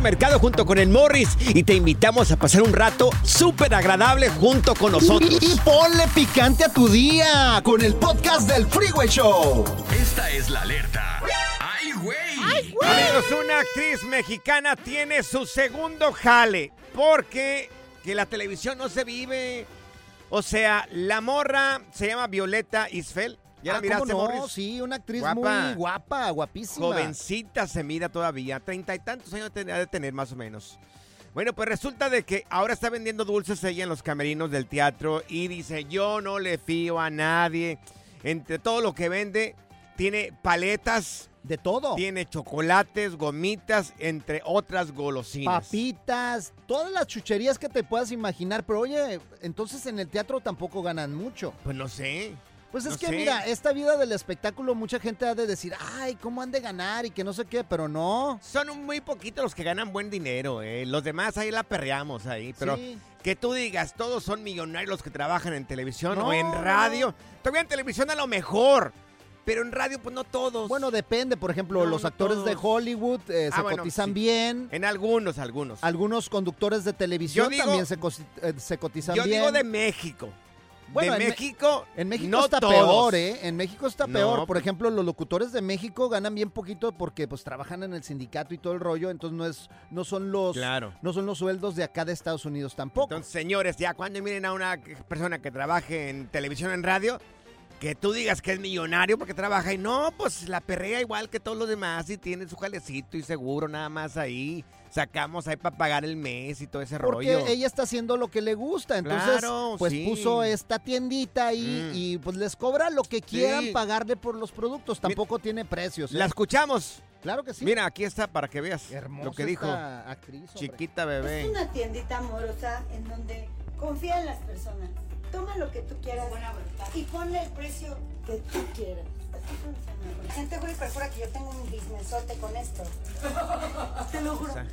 Mercado junto con el Morris y te invitamos a pasar un rato súper agradable junto con nosotros. Y, y ponle picante a tu día con el podcast del Freeway Show. Esta es la alerta. ¡Ay, güey! Amigos, una actriz mexicana tiene su segundo jale porque que la televisión no se vive. O sea, la morra se llama Violeta Isfel. ¿Ya la Ah, miraste, ¿cómo no? Morris? Sí, una actriz Guapa. muy guapa, guapísima. Jovencita se mira todavía, treinta y tantos años tenía de tener más o menos. Bueno, pues resulta de que ahora está vendiendo dulces ella en los camerinos del teatro y dice, yo no le fío a nadie. Entre todo lo que vende, tiene paletas, De todo. tiene chocolates, gomitas, entre otras golosinas. Papitas, todas las chucherías que te puedas imaginar. Pero oye, entonces en el teatro tampoco ganan mucho. Pues no sé. Pues es No que sé. mira, esta vida del espectáculo mucha gente ha de decir, ay, ¿cómo han de ganar? Y que no sé qué, pero no. Son muy poquitos los que ganan buen dinero, ¿eh? Los demás ahí la perreamos ahí, pero... Sí. Que tú digas, todos son millonarios los que trabajan en televisión No, o en radio. Todavía en televisión a lo mejor, pero en radio pues no todos. Bueno, depende. Por ejemplo, No, los no actores de. Hollywood eh, Ah, se bueno, cotizan sí. bien. en algunos, algunos. Algunos conductores de televisión Yo digo- también se, eh, se cotizan Yo bien. digo de México. Bueno, de en México, En México no está todos. peor, ¿eh? En México está No, peor. Por pues- ejemplo, los locutores de México ganan bien poquito porque pues trabajan en el sindicato y todo el rollo, entonces no es no son los Claro. no son los sueldos de acá de Estados Unidos tampoco. Entonces, señores, ya cuando miren a una persona que trabaje en televisión en radio, que tú digas que es millonario porque trabaja y no, pues la perrea igual que todos los demás y tiene su jalecito y seguro nada más ahí. Sacamos ahí para pagar el mes y todo ese porque rollo. ella está haciendo lo que le gusta, entonces Claro, pues sí. puso esta tiendita ahí Mm. y pues les cobra lo que quieran Sí. pagarle por los productos, tampoco tiene precios. ¿eh? La escuchamos. Claro que sí. Mira, aquí está para que veas Hermosa lo que dijo. actriz. Chiquita Es bebé. una tiendita amorosa en donde confía en las personas. Toma lo que tú quieras y ponle el precio que tú quieras. Gente jura y perfora que yo tengo un businessote con esto. Te lo juro. O sea,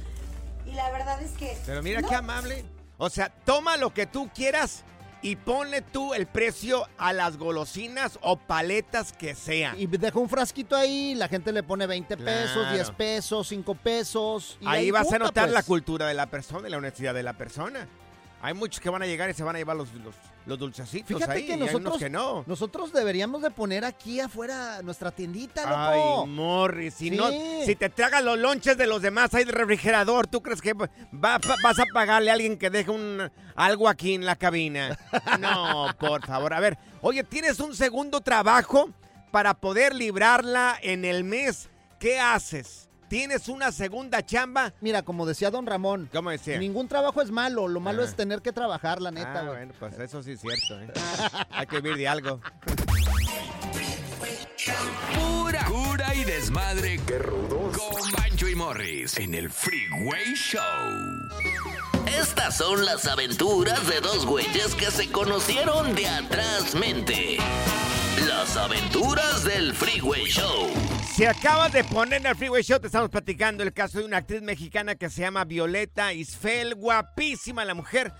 Y la verdad es que. Pero mira no, qué amable. O sea, toma lo que tú quieras y ponle tú el precio a las golosinas o paletas que sean. Y dejó un frasquito ahí, la gente le pone 20 pesos, Claro. 10 pesos, 5 pesos. y Ahí vas a notar pues. la cultura de la persona y la honestidad de la persona. Hay muchos que van a llegar y se van a llevar los, los, los dulcecitos Fíjate ahí. que nosotros, que no. nosotros deberíamos de poner aquí afuera nuestra tiendita, Ay, loco. Morris, si Sí. no, si te tragas los lonches de los demás ahí del refrigerador, ¿tú crees que va- va- vas a pagarle a alguien que deje un algo aquí en la cabina? No, por favor. A ver, oye, tienes un segundo trabajo para poder librarla en el mes. ¿Qué haces? ¿Tienes una segunda chamba? Mira, como decía don Ramón, ¿Cómo decía? ningún trabajo es malo, lo malo Ah. es tener que trabajar, la neta, Ah, bueno, pues eso sí es cierto. ¿eh? Hay que vivir de algo. Pura cura y desmadre. ¡Qué rudos! Con Bancho y Morris en el Freeway Show. Estas son las aventuras de dos güeyes que se conocieron de atrás mente. Las aventuras del Freeway Show. Se acaba de poner en el Freeway Show, te estamos platicando el caso de una actriz mexicana que se llama Violeta Isfel, guapísima la mujer.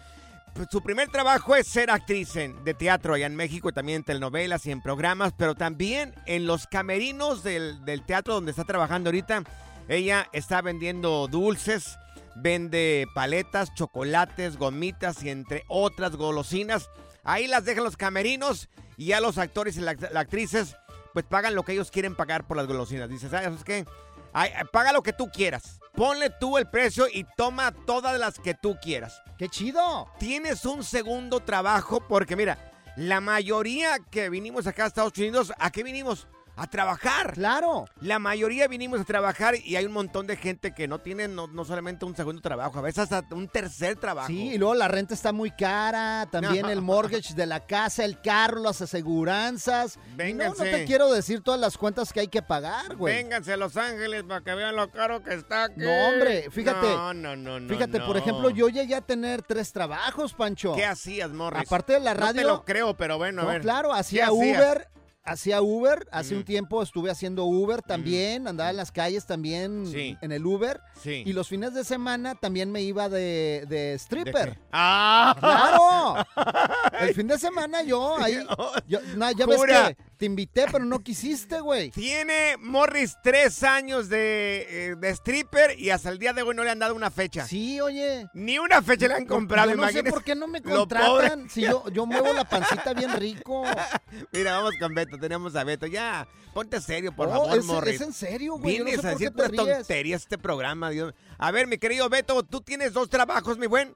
Pues, su primer trabajo es ser actriz en- de teatro allá en México, también en telenovelas y en programas, pero también en los camerinos del, del teatro donde está trabajando ahorita. Ella está vendiendo dulces, vende paletas, chocolates, gomitas y entre otras golosinas. Ahí las dejan los camerinos y ya los actores y las actrices pues pagan lo que ellos quieren pagar por las golosinas. Dices, ¿sabes qué? Ay, ay, paga lo que tú quieras. Ponle tú el precio y toma todas las que tú quieras. ¡Qué chido! Tienes un segundo trabajo porque mira, la mayoría que vinimos acá a Estados Unidos, ¿a qué vinimos? A trabajar. Claro. La mayoría vinimos a trabajar y hay un montón de gente que no tiene no, no solamente un segundo trabajo, a veces hasta un tercer trabajo. Sí, y luego la renta está muy cara, también el mortgage de la casa, el carro, las aseguranzas. No, no Vénganse. te quiero decir todas las cuentas que hay que pagar, güey. Vénganse a Los Ángeles para que vean lo caro que está aquí. No, hombre, fíjate. No, no, no, no. Fíjate, por no. ejemplo, yo llegué a tener tres trabajos, Pancho. ¿Qué hacías, Morris? Aparte de la No radio. te lo creo, pero bueno, a No, ver. claro, hacía? Uber. Hacía Uber, hace Mm. un tiempo estuve haciendo Uber también, andaba en las calles también Sí. en el Uber. Sí. Y los fines de semana también me iba de, de ¿De stripper. ¡Ah! ¡Claro! El fin de semana yo ahí. yo- no, ya ves que te invité, pero no quisiste, güey. Tiene Morris tres años de, eh, de stripper y hasta el día de hoy no le han dado una fecha. Sí, oye. Ni una fecha le han comprado, Yo no sé por qué no me contratan. Si yo, yo muevo la pancita bien rico. Mira, vamos con Beto, tenemos a Beto. Ya, ponte serio, por Oh, favor, es, Morris. es en serio, güey. Yo no Vienes sé a por qué decir puras tonterías este programa, Dios. A ver, mi querido Beto, tú tienes dos trabajos, mi buen.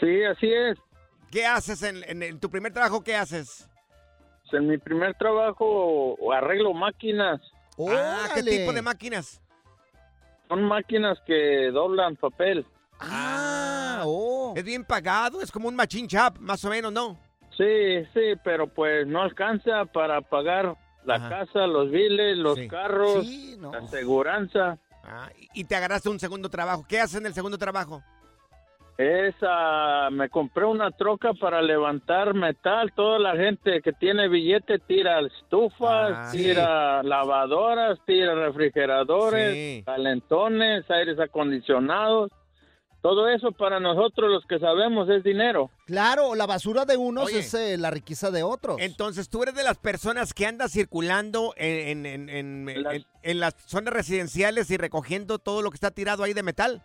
Sí, así es. ¿Qué haces en, en- en tu primer trabajo? ¿Qué haces? En mi primer trabajo arreglo máquinas. Ah, ¿qué tipo de máquinas? Son máquinas que doblan papel. Ah, oh. Es bien pagado, es como un machine shop, más o menos, ¿no? Sí, sí, pero pues no alcanza para pagar la Ajá. casa, los biles, los Sí. carros, Sí, no. la aseguranza. Ah, y te agarraste un segundo trabajo. ¿Qué haces en el segundo trabajo? Esa, me compré una troca para levantar metal. Toda la gente que tiene billete tira estufas, Ah, sí. tira lavadoras, tira refrigeradores, Sí. calentones, aires acondicionados. Todo eso para nosotros los que sabemos es dinero. Claro, la basura de unos Oye. es eh, la riqueza de otros. Entonces, tú eres de las personas que andas circulando en, en- en- en- Las- en- en las zonas residenciales y recogiendo todo lo que está tirado ahí de metal.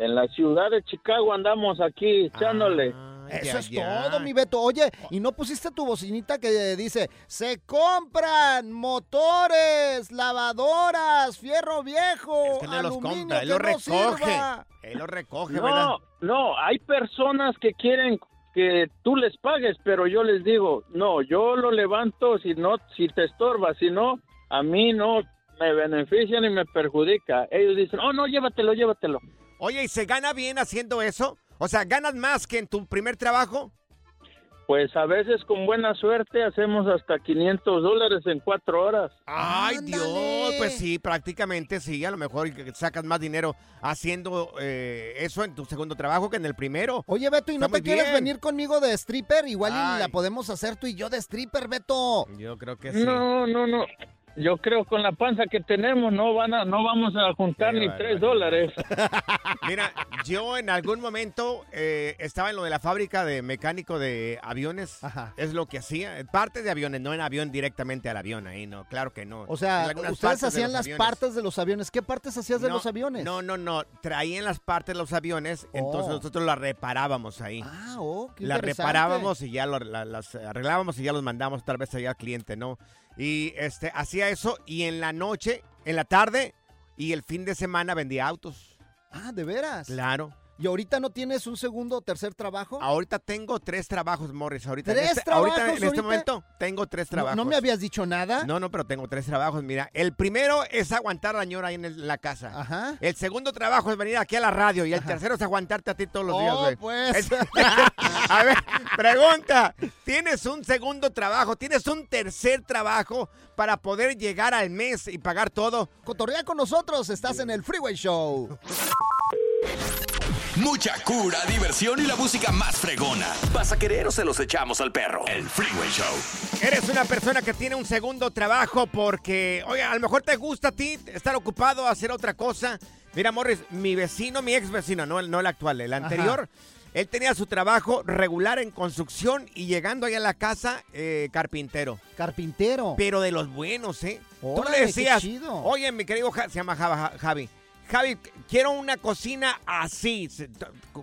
En la ciudad de Chicago andamos aquí echándole. Ah, Eso ya, es ya. todo, mi Beto. Oye, ¿y no pusiste tu bocinita que dice, se compran motores, lavadoras, fierro viejo, Es que no los aluminio compra, él que lo no recoge. sirva"? Él lo recoge, ¿verdad? No, no, hay personas que quieren que tú les pagues, pero yo les digo, no, yo lo levanto si no, si te estorba, si no, a mí no me beneficia ni me perjudica. Ellos dicen, oh, no, llévatelo, llévatelo. Oye, ¿y se gana bien haciendo eso? O sea, ¿ganas más que en tu primer trabajo? Pues a veces con buena suerte hacemos hasta 500 dólares en cuatro horas. Ay, Ándale. Dios, pues sí, prácticamente sí, a lo mejor que sacas más dinero haciendo eh, eso en tu segundo trabajo que en el primero. Oye, Beto, ¿y no te quieres bien. venir conmigo de stripper? Igual y la podemos hacer tú y yo de stripper, Beto. Yo creo que sí. No, no, no. Yo creo con la panza que tenemos no van a, no vamos a juntar Qué ni tres dólares. Mira, yo en algún momento eh, estaba en lo de la fábrica de mecánico de aviones. Ajá. Es lo que hacía. Parte de aviones, no en avión directamente al avión ahí, no, claro que no. O sea, ustedes partes de hacían las aviones. partes de los aviones. ¿Qué partes hacías de No, los aviones? No, no, no. Traían las partes de los aviones, entonces Oh. nosotros las reparábamos ahí. Ah, oh, qué las reparábamos y ya lo- la- las arreglábamos y ya los mandamos tal vez allá al cliente, ¿no? Y este hacía eso y en la noche, en la tarde y el fin de semana vendía autos. Ah, ¿de veras? Claro. ¿Y ahorita no tienes un segundo o tercer trabajo? Ahorita tengo tres trabajos, Morris. Ahorita, ¿Tres en este, ahorita trabajos en este ahorita? momento tengo tres trabajos. ¿No, me habías dicho nada? No, no, pero tengo tres trabajos. Mira, el primero es aguantar a la ñora ahí en, el- en la casa. Ajá. El segundo trabajo es venir aquí a la radio y el tercero es aguantarte a ti todos los días, Oh, güey. pues. Es- a ver, pregunta. ¿Tienes un segundo trabajo? ¿Tienes un tercer trabajo para poder llegar al mes y pagar todo? Cotorrea con nosotros, estás en el Freeway Show. Mucha cura, diversión y la música más fregona. ¿Vas a querer o se los echamos al perro? El Freeway Show. Eres una persona que tiene un segundo trabajo porque, oye, a lo mejor te gusta a ti estar ocupado, hacer otra cosa. Mira, Morris, mi vecino, mi ex vecino, no el, no el actual, el anterior, él tenía su trabajo regular en construcción y llegando ahí a la casa, eh, carpintero. Carpintero. Pero de los buenos, ¿eh? Tú le qué decías, chido. oye, mi querido Ja- se llama Javi. Javi, quiero una cocina así,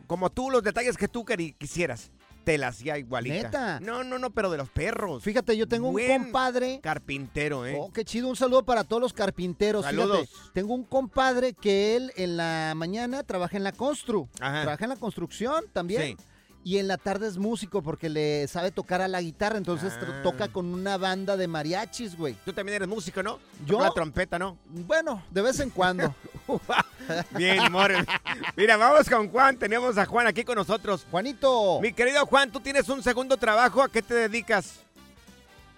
como tú, los detalles que tú quisieras. Te la hacía igualita. ¿Neta? No, no, no, pero de los perros. Fíjate, yo tengo un compadre. Carpintero, ¿eh? Oh, qué chido. Un saludo para todos los carpinteros. Saludos. Fíjate, tengo un compadre que él en la mañana trabaja en la constru. Ajá. Trabaja en la construcción también. Sí. Y en la tarde es músico porque le sabe tocar a la guitarra, entonces Ah. toca con una banda de mariachis, güey. Tú también eres músico, ¿no? Yo- La trompeta, ¿no? Bueno, de vez en cuando. Bien, Morris. Mira, vamos con Juan. Tenemos a Juan aquí con nosotros. Juanito. Mi querido Juan, tú tienes un segundo trabajo. ¿A qué te dedicas?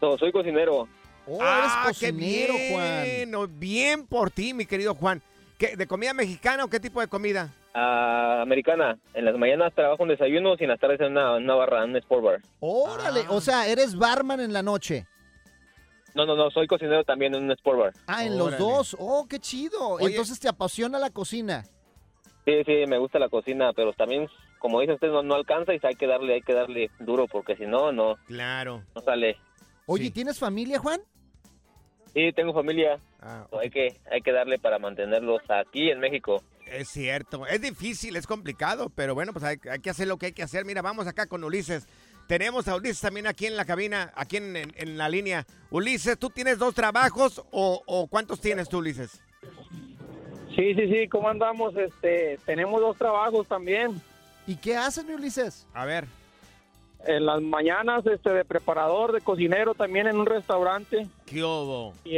No, soy cocinero. Oh, ah, eres qué cocinero, Juan. bien. oh, Bien por ti, mi querido Juan. ¿Qué, ¿De comida mexicana o qué tipo de comida? Ah, americana. En las mañanas trabajo en desayunos y en las tardes en una, una barra, en un sport bar. Órale, Ah. o sea, eres barman en la noche. No, no, no, soy cocinero también en un sport bar. Ah, en los dos. Oh, qué chido. Oye. Entonces te apasiona la cocina. Sí, sí, me gusta la cocina, pero también, como dice usted, no, no alcanza y hay que darle, hay que darle duro, porque si no, no, Claro. no sale. Oye, Sí. ¿tienes familia, Juan? Sí, tengo familia, Ah, hay que, hay que darle para mantenerlos aquí en México. Es cierto, es difícil, es complicado, pero bueno, pues hay, hay que hacer lo que hay que hacer. Mira, vamos acá con Ulises. Tenemos a Ulises también aquí en la cabina, aquí en, en- en la línea. Ulises, ¿tú tienes dos trabajos o, o cuántos tienes tú, Ulises? Sí, sí, sí, ¿cómo andamos? Este, tenemos dos trabajos también. ¿Y qué haces, mi Ulises? A ver. En las mañanas, este, de preparador, de cocinero también en un restaurante. ¿Qué hubo? Y,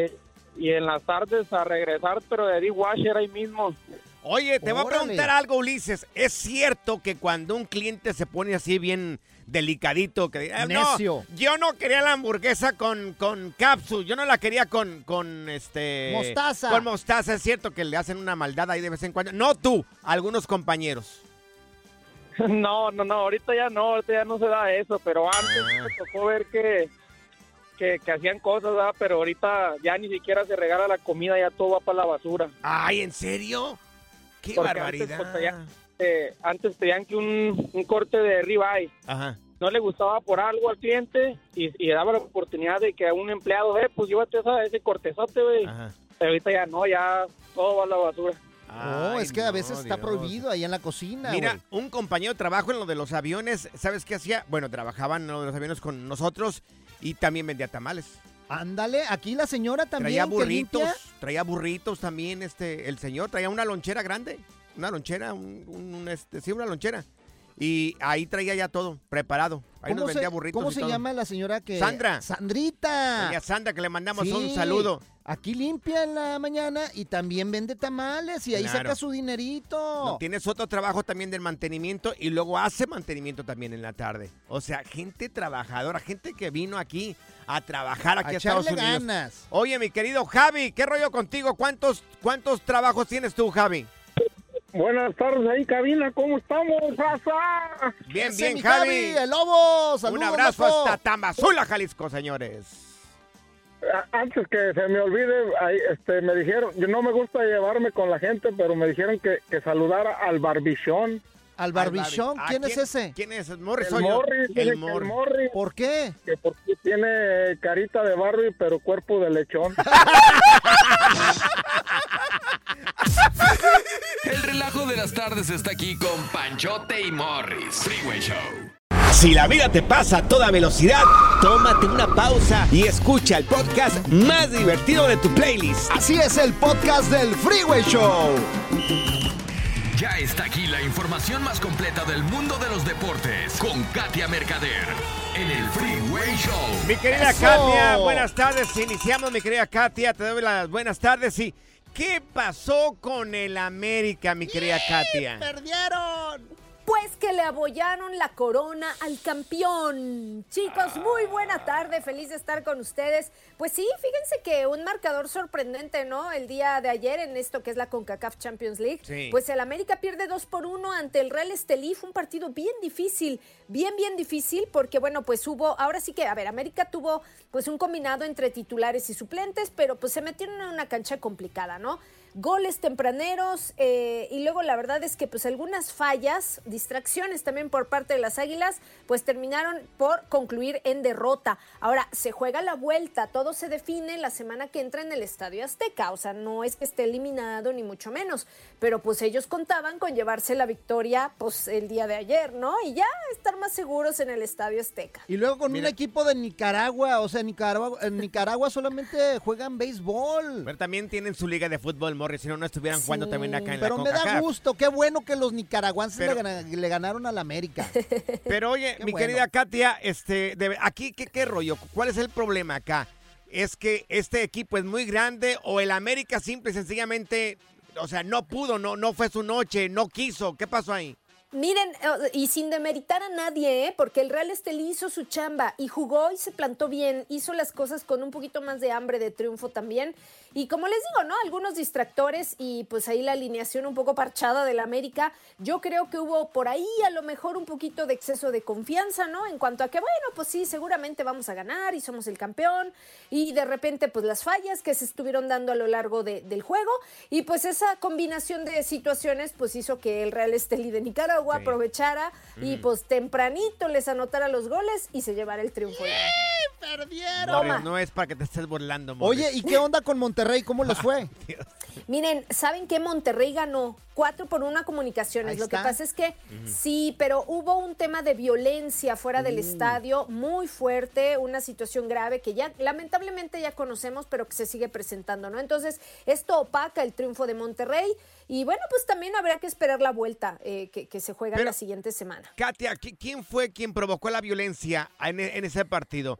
y en las tardes a regresar, pero de dishwasher ahí mismo. Oye, te voy a preguntar algo, Ulises. ¿Es cierto que cuando un cliente se pone así bien delicadito, que "Ah, no, Necio. yo no quería la hamburguesa con, con capsu, yo no la quería con, con este... Mostaza. Con mostaza, es cierto que le hacen una maldad ahí de vez en cuando. No tú, algunos compañeros. No, no, no, ahorita ya no, ahorita ya no se da eso, pero antes Ah. me tocó ver que, que, que hacían cosas, ¿verdad? pero ahorita ya ni siquiera se regala la comida, ya todo va para la basura. Ay, ¿en serio? ¡Qué Porque antes, barbaridad! pues, Eh, antes pedían que un, un corte de ribeye Ajá. no le gustaba por algo al cliente y, y daba la oportunidad de que a un empleado, eh, pues llévate esa, ese cortezote, güey. Pero ahorita ya no, ya todo va a la basura. Oh, Ay, es que a no, veces está Dios. prohibido ahí en la cocina, Mira, un compañero de trabajo en lo de los aviones, ¿sabes qué hacía? Bueno, trabajaban en lo de los aviones con nosotros y también vendía tamales. Ándale, aquí la señora también traía burritos, traía burritos también, este, el señor traía una lonchera grande, una lonchera, un- un, este, sí, una lonchera. Y ahí traía ya todo preparado. Ahí nos ¿Cómo se, vendía burritos. cómo y se todo. llama la señora que...? Sandra. Sandrita. Doña Sandra, que le mandamos un saludo. Aquí limpia en la mañana y también vende tamales y ahí Claro. saca su dinerito. No, tienes otro trabajo también del mantenimiento y luego hace mantenimiento también en la tarde. O sea, gente trabajadora, gente que vino aquí a trabajar aquí a, a Estados Unidos. ganas. Oye, mi querido Javi, ¿qué rollo contigo? ¿Cuántos, cuántos trabajos tienes tú, Javi? Buenas tardes ahí, cabina, ¿cómo estamos, raza? Bien, bien, mi Javi. el lobo. Saludos, Un abrazo loco. hasta Tamazula, Jalisco, señores. Antes que se me olvide, ahí, este, me dijeron, yo no me gusta llevarme con la gente, pero me dijeron que, que saludara al barbichón. Al barbichón, Ah, ¿quién, es ese? ¿Quién es? Morris El. Morris, El. Morris, ¿Por qué? que porque tiene carita de Barbie, pero cuerpo de lechón. El relajo de las tardes está aquí con Panchote y Morris. Freeway Show. Si la vida te pasa a toda velocidad, tómate una pausa y escucha el podcast más divertido de tu playlist. Así es el podcast del Freeway Show. Ya está aquí la información más completa del mundo de los deportes con Katia Mercader en el Freeway Show. Mi querida ¡Eso! Katia, buenas tardes. Iniciamos, mi querida Katia. Te doy las buenas tardes. Y, ¿qué pasó con el América, mi querida Katia? ¡Perdieron! Pues que le abollaron la corona al campeón. Chicos, muy buena tarde, feliz de estar con ustedes. Pues sí, fíjense que un marcador sorprendente, ¿no? El día de ayer en esto que es la CONCACAF Champions League. Sí. Pues el América pierde 2 por 1 ante el Real Estelí. Fue un partido bien difícil, bien, bien difícil, porque bueno, pues hubo, ahora sí que, a ver, América tuvo pues un combinado entre titulares y suplentes, pero pues se metieron en una cancha complicada, ¿no? Goles tempraneros eh, y luego la verdad es que pues algunas fallas, distracciones también por parte de las Águilas, pues terminaron por concluir en derrota. Ahora se juega la vuelta, todo se define la semana que entra en el Estadio Azteca, o sea, no es que esté eliminado ni mucho menos, pero pues ellos contaban con llevarse la victoria pues el día de ayer, ¿no? Y ya estar más seguros en el Estadio Azteca. Y luego con un equipo de Nicaragua, o sea, Nicaragua, en Nicaragua solamente juegan béisbol. Pero también tienen su liga de fútbol Morris, si no, no estuvieran jugando también acá en Pero la me da gusto, qué bueno que los nicaragüenses Pero- le, gana- le ganaron al América. Pero oye, mi bueno. querida Katia, este, de- aquí, ¿qué, ¿qué rollo? ¿Cuál es el problema acá? ¿Es que este equipo es muy grande o el América simple y sencillamente, o sea, no pudo, no, no fue su noche, no quiso? ¿Qué pasó ahí? Miren, eh, y sin demeritar a nadie, ¿eh? porque el Real Estelí hizo su chamba y jugó y se plantó bien, hizo las cosas con un poquito más de hambre de triunfo también. Y como les digo, ¿no? Algunos distractores y pues ahí la alineación un poco parchada del América. Yo creo que hubo por ahí a lo mejor un poquito de exceso de confianza, ¿no? En cuanto a que, bueno, pues sí, seguramente vamos a ganar y somos el campeón. Y de repente, pues las fallas que se estuvieron dando a lo largo de- del juego. Y pues esa combinación de situaciones, pues hizo que el Real Estelí de Nicaragua Sí. aprovechara y pues tempranito les anotara los goles y se llevara el triunfo. ¡Perdieron! Morris, no es para que te estés burlando, Morris. Oye, ¿y qué onda con Monterrey? ¿Cómo les fue? Miren, ¿saben qué? Monterrey ganó 4 por 1 a comunicaciones. Ahí Lo que pasa es que sí, pero hubo un tema de violencia fuera del Uh. estadio muy fuerte, una situación grave que ya lamentablemente ya conocemos, pero que se sigue presentando, ¿no? Entonces, esto opaca el triunfo de Monterrey y bueno, pues también habrá que esperar la vuelta eh, que, que se juega Pero- la siguiente semana. Katia, ¿qui- ¿quién fue quien provocó la violencia en, e- en ese partido?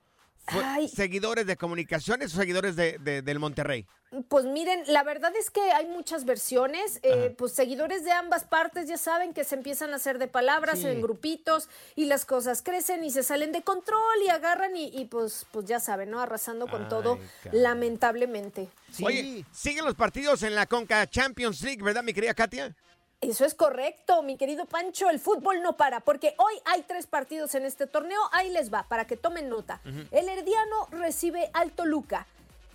¿Fue Ay. seguidores de comunicaciones o seguidores de, de- del Monterrey? Pues miren, la verdad es que hay muchas versiones. eh, pues seguidores de ambas partes ya saben que se empiezan a hacer de palabras Sí. en grupitos y las cosas crecen y se salen de control y agarran y, y, pues, pues ya saben, ¿no? Arrasando con Ay, todo, lamentablemente. Oye, siguen los partidos en la Conca Champions League, ¿verdad, mi querida Katia? Eso es correcto, mi querido Pancho. El fútbol no para, porque hoy hay tres partidos en este torneo. Ahí les va, para que tomen nota. El Herdiano recibe al Toluca.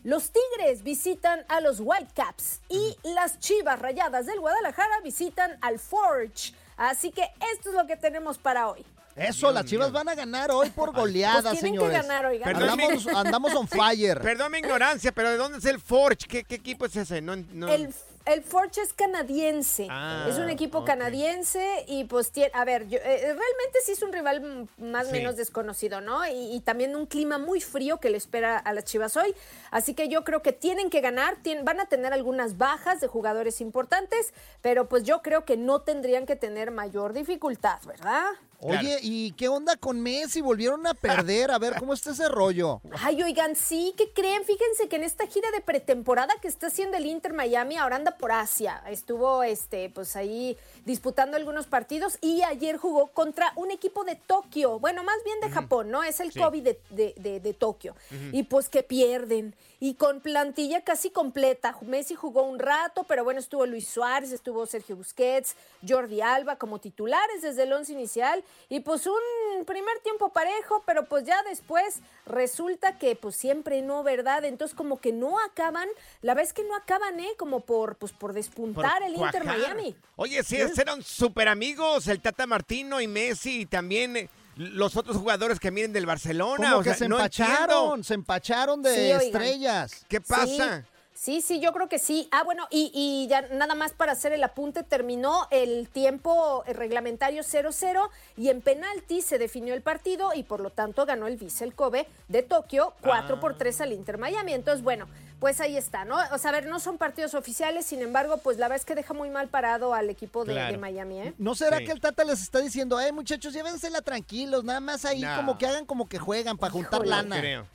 Los Tigres visitan a los Whitecaps y las Chivas Rayadas del Guadalajara visitan al Forge. Así que esto es lo que tenemos para hoy. Eso, las chivas van a ganar hoy por goleada, Pues tienen que señores. ganar, oigan. Andamos, andamos on fire. Perdón mi ignorancia, pero ¿de dónde es el Forge? ¿Qué, qué equipo es ese? No, no- El, el Forge es canadiense. Ah, es un equipo canadiense y pues tiene, a ver, yo- eh, realmente sí es un rival más o Sí. menos desconocido, ¿no? Y, y también un clima muy frío que le espera a las Chivas hoy. Así que yo creo que tienen que ganar, tien- van a tener algunas bajas de jugadores importantes, pero pues yo creo que no tendrían que tener mayor dificultad, ¿verdad? Oye, ¿y qué onda con Messi? Volvieron a perder. A ver, ¿cómo está ese rollo? Ay, oigan, sí, ¿qué creen? Fíjense que en esta gira de pretemporada que está haciendo el Inter Miami, ahora anda por Asia. Estuvo, este, pues ahí disputando algunos partidos y ayer jugó contra un equipo de Tokio. Bueno, más bien de Japón, ¿no? Es el Sí. COVID de, de- de- de Tokio. Y pues que pierden. Y con plantilla casi completa. Messi jugó un rato, pero bueno, estuvo Luis Suárez, estuvo Sergio Busquets, Jordi Alba como titulares desde el once inicial. Y pues un primer tiempo parejo, pero pues ya después resulta que pues siempre no, ¿verdad? Entonces como que no acaban, la vez que no acaban, ¿eh? Como por, pues por despuntar Por el Inter. Miami. Oye, sí, ¿Eh? eran súper amigos, el Tata Martino y Messi y también eh, los otros jugadores que vienen del Barcelona. Como o que sea, se no empacharon, entiendo. se empacharon de Sí, estrellas. ¿Qué pasa? Sí, sí, yo creo que sí. Ah, bueno, y, y ya nada más para hacer el apunte, terminó el tiempo eh, reglamentario 0-0 y en penalti se definió el partido y por lo tanto ganó el vice el Kobe de Tokio 4 por 3 al Inter Miami. Entonces, bueno, pues ahí está, ¿no? O sea, a ver, no son partidos oficiales, sin embargo, pues la verdad es que deja muy mal parado al equipo de, Claro. de Miami, ¿eh? ¿No será Sí. que el Tata les está diciendo, eh, muchachos, llévensela tranquilos, nada más ahí No. como que hagan como que juegan para juntar Híjole. lana? Creo.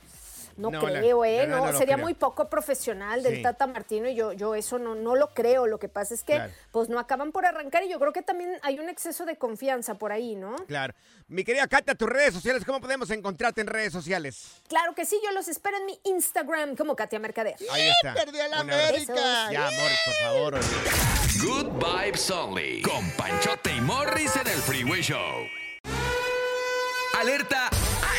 No, No, la- creo, ¿eh? la No, sería creo. muy poco profesional del Sí. Tata Martino y yo, yo eso no, no lo creo. Lo que pasa es que Claro. pues no acaban por arrancar y yo creo que también hay un exceso de confianza por ahí, ¿no? Claro. Mi querida Katia, tus redes sociales, ¿cómo podemos encontrarte en redes sociales? Claro que sí, yo los espero en mi Instagram como Katia Mercader. Ahí está. ¡Perdió la Un abrazo. América! Ya, amor, por favor. Good Vibes Only. Con Panchote y Morris en el Freeway Show. Alerta.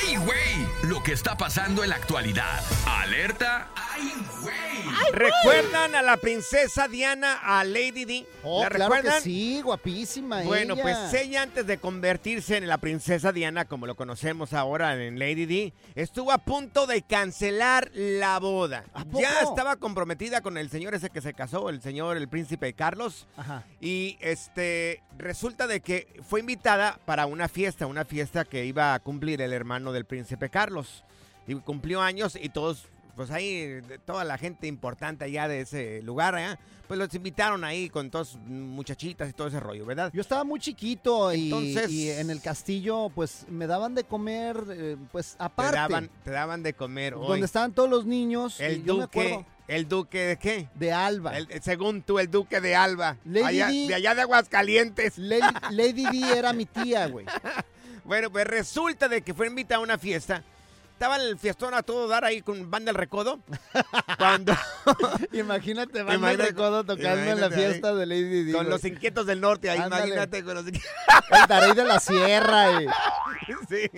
¡Ay, güey! Lo que está pasando en la actualidad. Alerta. ¡Ay, güey! ¿Recuerdan a la princesa Diana, a Lady Di? Oh, ¿La claro que recuerdan? sí, guapísima Bueno, ella. pues ella antes de convertirse en la princesa Diana, como lo conocemos ahora en Lady Di, estuvo a punto de cancelar la boda. poco? Ya estaba comprometida con el señor ese que se casó, el señor, el príncipe Carlos. Ajá. Y este resulta de que fue invitada para una fiesta, una fiesta que iba a cumplir el hermano del príncipe Carlos. Y cumplió años y todos pues ahí toda la gente importante allá de ese lugar, ¿eh? pues los invitaron ahí con todas muchachitas y todo ese rollo, ¿verdad? Yo estaba muy chiquito y, Entonces- y en el castillo pues me daban de comer eh, pues Te aparte. daban, te daban de comer hoy. donde estaban todos los niños. y el yo me duque, acuerdo el duque de qué? de Alba. El- según tú, el duque de Alba. Lady allá- Di- de allá de Aguascalientes. Lady, Lady Di era mi tía, güey. Bueno, pues resulta de que fue invitada a una fiesta. Estaba el fiestón a todo dar ahí con banda el recodo. Cuando Imagínate, Banda Imagínate- Recodo tocando en la fiesta ahí, de Lady Di. con los inquietos del norte, ahí Ándale. imagínate con los. El Tarey de la Sierra. y- Sí,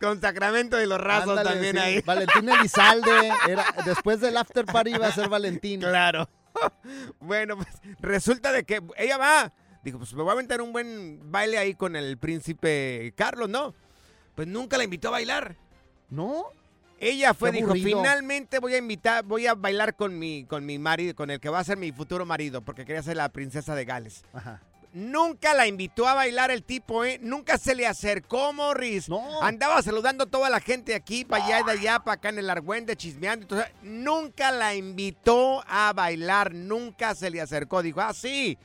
con Sacramento de los Rasos ándale, también sí. ahí. Valentín Elizalde. Era, después del after party iba a ser Valentín. Claro. Bueno, pues resulta de que ella va. Dijo, pues me voy a aventar un buen baile ahí con el príncipe Carlos, ¿no? Pues nunca la invitó a bailar. ¿No? Ella fue, Qué dijo, aburrido. finalmente voy a invitar, voy a bailar con mi, con mi marido, con el que va a ser mi futuro marido, porque quería ser la princesa de Gales. Ajá. Nunca la invitó a bailar el tipo, ¿eh? Nunca se le acercó, Morris. No. Andaba saludando a toda la gente aquí, para allá y de allá, para acá en el Argüende, chismeando. Entonces, nunca la invitó a bailar, nunca se le acercó. Dijo, ah, sí.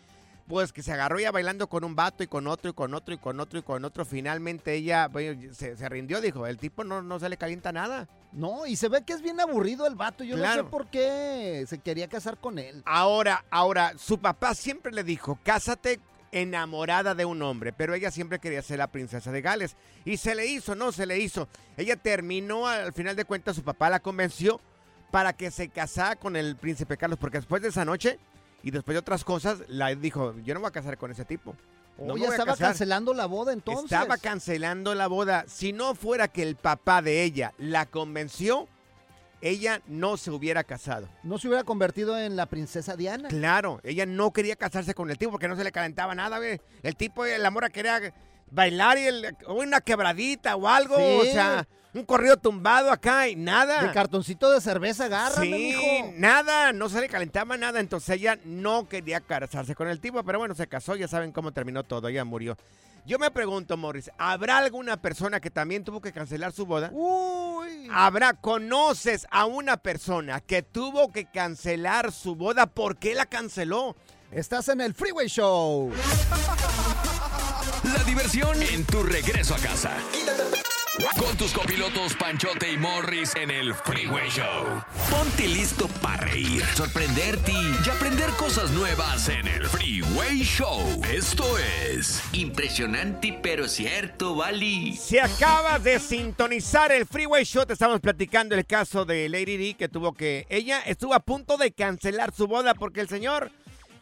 Pues que se agarró ya bailando con un vato y con otro y con otro y con otro y con otro. Finalmente ella bueno, se, se rindió, dijo, el tipo no, no se le calienta nada. No, y se ve que es bien aburrido el vato. Yo no sé por qué se quería casar con él. Ahora, ahora, su papá siempre le dijo, cásate enamorada de un hombre, pero ella siempre quería ser la princesa de Gales. Y se le hizo, no, se le hizo. Ella terminó, al final de cuentas, su papá la convenció para que se casara con el príncipe Carlos, porque después de esa noche y después de otras cosas, la dijo, yo no me voy a casar con ese tipo. No Oh, ya estaba casar". cancelando la boda entonces. Estaba cancelando la boda. Si no fuera que el papá de ella la convenció, ella no se hubiera casado. No se hubiera convertido en la princesa Diana. Claro, ella no quería casarse con el tipo porque no se le calentaba nada, güey. El tipo, la mora quería bailar y el- una quebradita o algo, Sí. o sea, un corrido tumbado acá y nada. De cartoncito de cerveza, agárrame, Sí, mijo. nada, no se le calentaba nada, entonces ella no quería casarse con el tipo, pero bueno, se casó, ya saben cómo terminó todo, ella murió. Yo me pregunto, Morris, ¿habrá alguna persona que también tuvo que cancelar su boda? Uy. ¿Habrá, conoces a una persona que tuvo que cancelar su boda? ¿Por qué la canceló? Estás en el Freeway Show. La diversión en tu regreso a casa. Con tus copilotos Panchote y Morris en el Freeway Show. Ponte listo para reír, sorprenderte y aprender cosas nuevas en el Freeway Show. Esto es Impresionante pero cierto, Bali. Si acabas de sintonizar el Freeway Show, te estamos platicando el caso de Lady Di que tuvo que. Ella estuvo a punto de cancelar su boda porque el señor,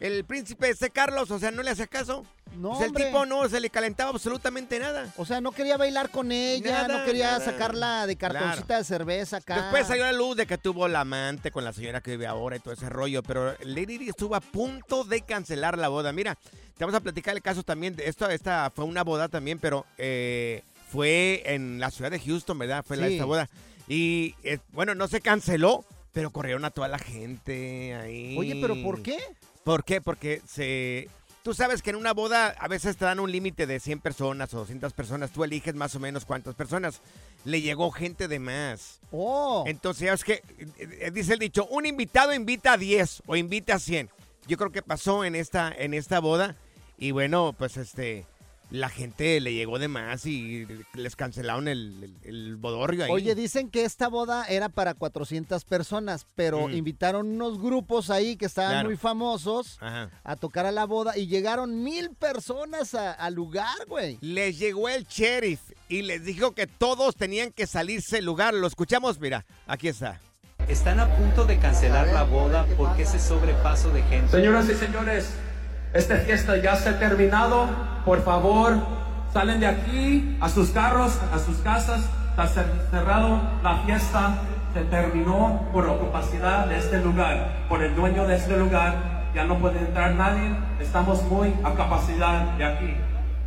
el príncipe ese Carlos, o sea, no le hacía caso. No, sea, el hombre. tipo no se le calentaba absolutamente nada. O sea, no quería bailar con ella, Nada, no quería nada. sacarla de cartoncita de cerveza acá. Después salió a la luz de que tuvo la amante con la señora que vive ahora y todo ese rollo, pero Lady Di estuvo a punto de cancelar la boda. Mira, te vamos a platicar el caso también. De esto, esta fue una boda también, pero eh, fue en la ciudad de Houston, ¿verdad? Fue la, Sí. esta boda. Y eh, bueno, no se canceló, pero corrieron a toda la gente ahí. Oye, pero ¿por qué? ¿Por qué? Porque se... Tú sabes que en una boda a veces te dan un límite de 100 personas o 200 personas. Tú eliges más o menos cuántas personas. Le llegó gente de más. Oh. Entonces, es que eh, dice el dicho, un invitado invita a 10 o invita a 100. Yo creo que pasó en esta, en esta boda y bueno, pues este, la gente le llegó de más y les cancelaron el, el, el bodorrio ahí. Oye, dicen que esta boda era para 400 personas, pero Mm. invitaron unos grupos ahí que estaban Claro. muy famosos Ajá. a tocar a la boda y llegaron mil personas al lugar, güey. Les llegó el sheriff y les dijo que todos tenían que salirse del lugar. Lo escuchamos, mira, aquí está. Están a punto de cancelar la boda porque ese sobrepaso de gente. Señoras y señores, esta fiesta ya se ha terminado. Por favor, salen de aquí a sus carros, a sus casas. Está cer- cerrado la fiesta. Se terminó por ocupacidad de este lugar, por el dueño de este lugar. Ya no puede entrar nadie. Estamos muy a capacidad de aquí.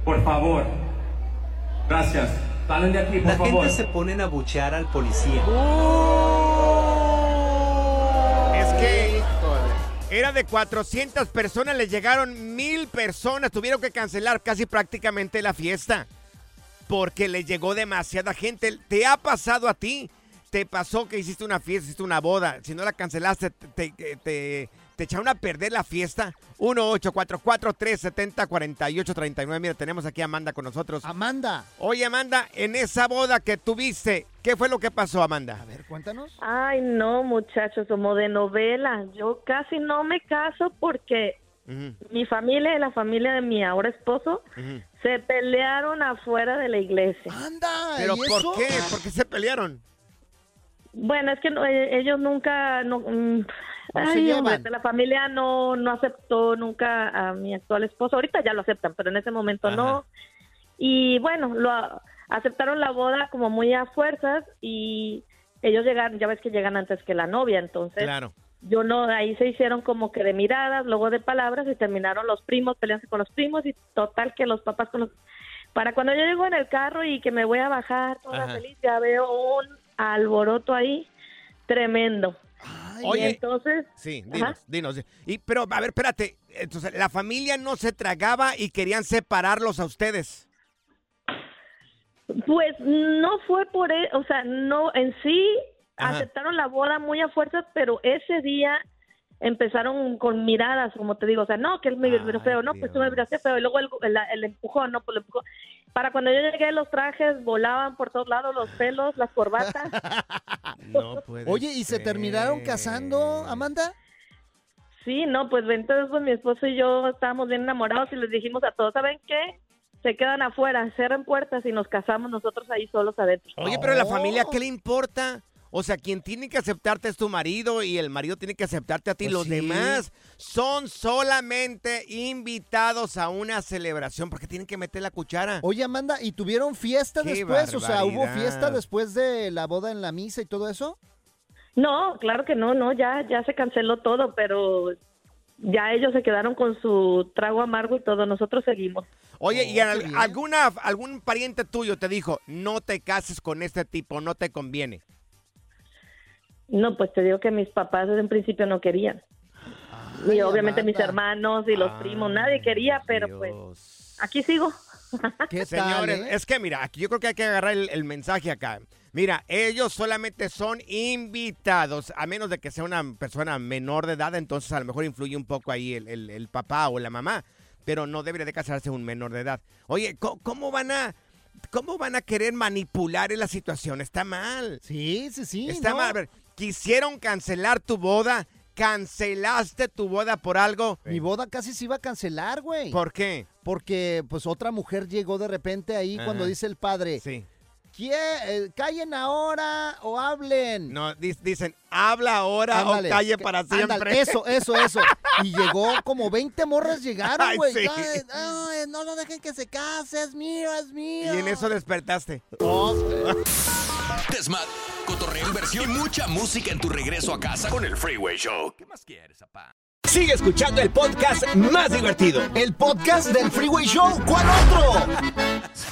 Por favor. Gracias. Salen de aquí, por La favor. gente se ponen a buchear al policía. Es que era de 400 personas, les llegaron mil personas, tuvieron que cancelar casi prácticamente la fiesta porque les llegó demasiada gente. ¿Te ha pasado a ti te pasó que hiciste una fiesta, hiciste una boda, si no la cancelaste, te, te, te, echaron a perder la fiesta. 1-844-370-4839. Mira, tenemos aquí a Amanda con nosotros. Amanda. Oye, Amanda, en esa boda que tuviste, ¿qué fue lo que pasó, Amanda? A ver, cuéntanos. Ay, no, muchachos, como de novela. Yo casi no me caso porque mi familia y la familia de mi ahora esposo se pelearon afuera de la iglesia. ¡Anda! ¿Pero ¿y por eso? qué? ¿Por qué se pelearon? Bueno, es que no, eh, ellos nunca, no, mm, No se ay, llevan. hombre, la familia no, no aceptó nunca a mi actual esposo. Ahorita ya lo aceptan, pero en ese momento no. Y bueno, lo aceptaron la boda como muy a fuerzas y ellos llegaron, ya ves que llegan antes que la novia, entonces Claro. yo no, ahí se hicieron como que de miradas, luego de palabras y terminaron los primos peleándose con los primos y total que los papás con los... Para cuando yo llego en el carro y que me voy a bajar toda Ajá. feliz, ya veo un alboroto ahí tremendo. Y Oye, entonces... Sí, Ajá. dinos, dinos. Y, pero, a ver, espérate. Entonces, la familia no se tragaba y querían separarlos a ustedes. Pues no fue por, e- o sea, no, en sí Ajá. aceptaron la boda muy a fuerzas, pero ese día empezaron con miradas, como te digo, o sea, no, que él me vio feo, no, pues tú me miraste feo, y luego el, el, el empujón, no, pues el empujón. Para cuando yo llegué, los trajes volaban por todos lados, los pelos, las corbatas. No puede Oye, ¿y se terminaron casando, Amanda? Sí, no, pues entonces pues mi esposo y yo estábamos bien enamorados y les dijimos a todos, ¿saben qué? Se quedan afuera, cierren puertas y nos casamos nosotros ahí solos adentro. Oye, pero la familia, ¿qué le importa? O sea, quien tiene que aceptarte es tu marido y el marido tiene que aceptarte a ti. Pues Los sí. demás son solamente invitados a una celebración porque tienen que meter la cuchara. Oye, Amanda, ¿y tuvieron fiesta Qué después? O sea, ¿hubo fiesta después de la boda en la misa y todo eso? No, claro que no, no, ya, ya se canceló todo, pero ya ellos se quedaron con su trago amargo y todo, nosotros seguimos. Oye, ¿y Oh, al- bien. alguna, algún pariente tuyo te dijo, no te cases con este tipo, no te conviene? No, pues te digo que mis papás desde un principio no querían. y obviamente mis hermanos y los primos, nadie quería, pero pues aquí sigo. ¿Qué Señores, eh? es que mira, aquí yo creo que hay que agarrar el, el mensaje acá. Mira, ellos solamente son invitados, a menos de que sea una persona menor de edad, entonces a lo mejor influye un poco ahí el, el- el papá o la mamá, pero no debería de casarse un menor de edad. Oye, ¿cómo, cómo van a... ¿Cómo van a querer manipular en la situación? Está mal. Sí, sí, sí. Está ¿no? mal. A ver, quisieron cancelar tu boda. ¿Cancelaste tu boda por algo? Mi boda casi se iba a cancelar, güey. ¿Por qué? Porque pues otra mujer llegó de repente ahí cuando dice el padre, Sí. "¿Qué? Eh, callen ahora o hablen. No, di- dicen, habla ahora Ándale, o calle que- para ándale, siempre. eso, eso, eso. Y llegó como 20 morras llegaron, güey. sí. Ay, ay, no lo dejen que se case, es mío, es mío. Y en eso despertaste. Desmad, cotorreo, inversión y mucha música en tu regreso a casa con el Freeway Show. ¿Qué más quieres, papá? Sigue escuchando el podcast más divertido. El podcast del Freeway Show. ¿Cuál otro?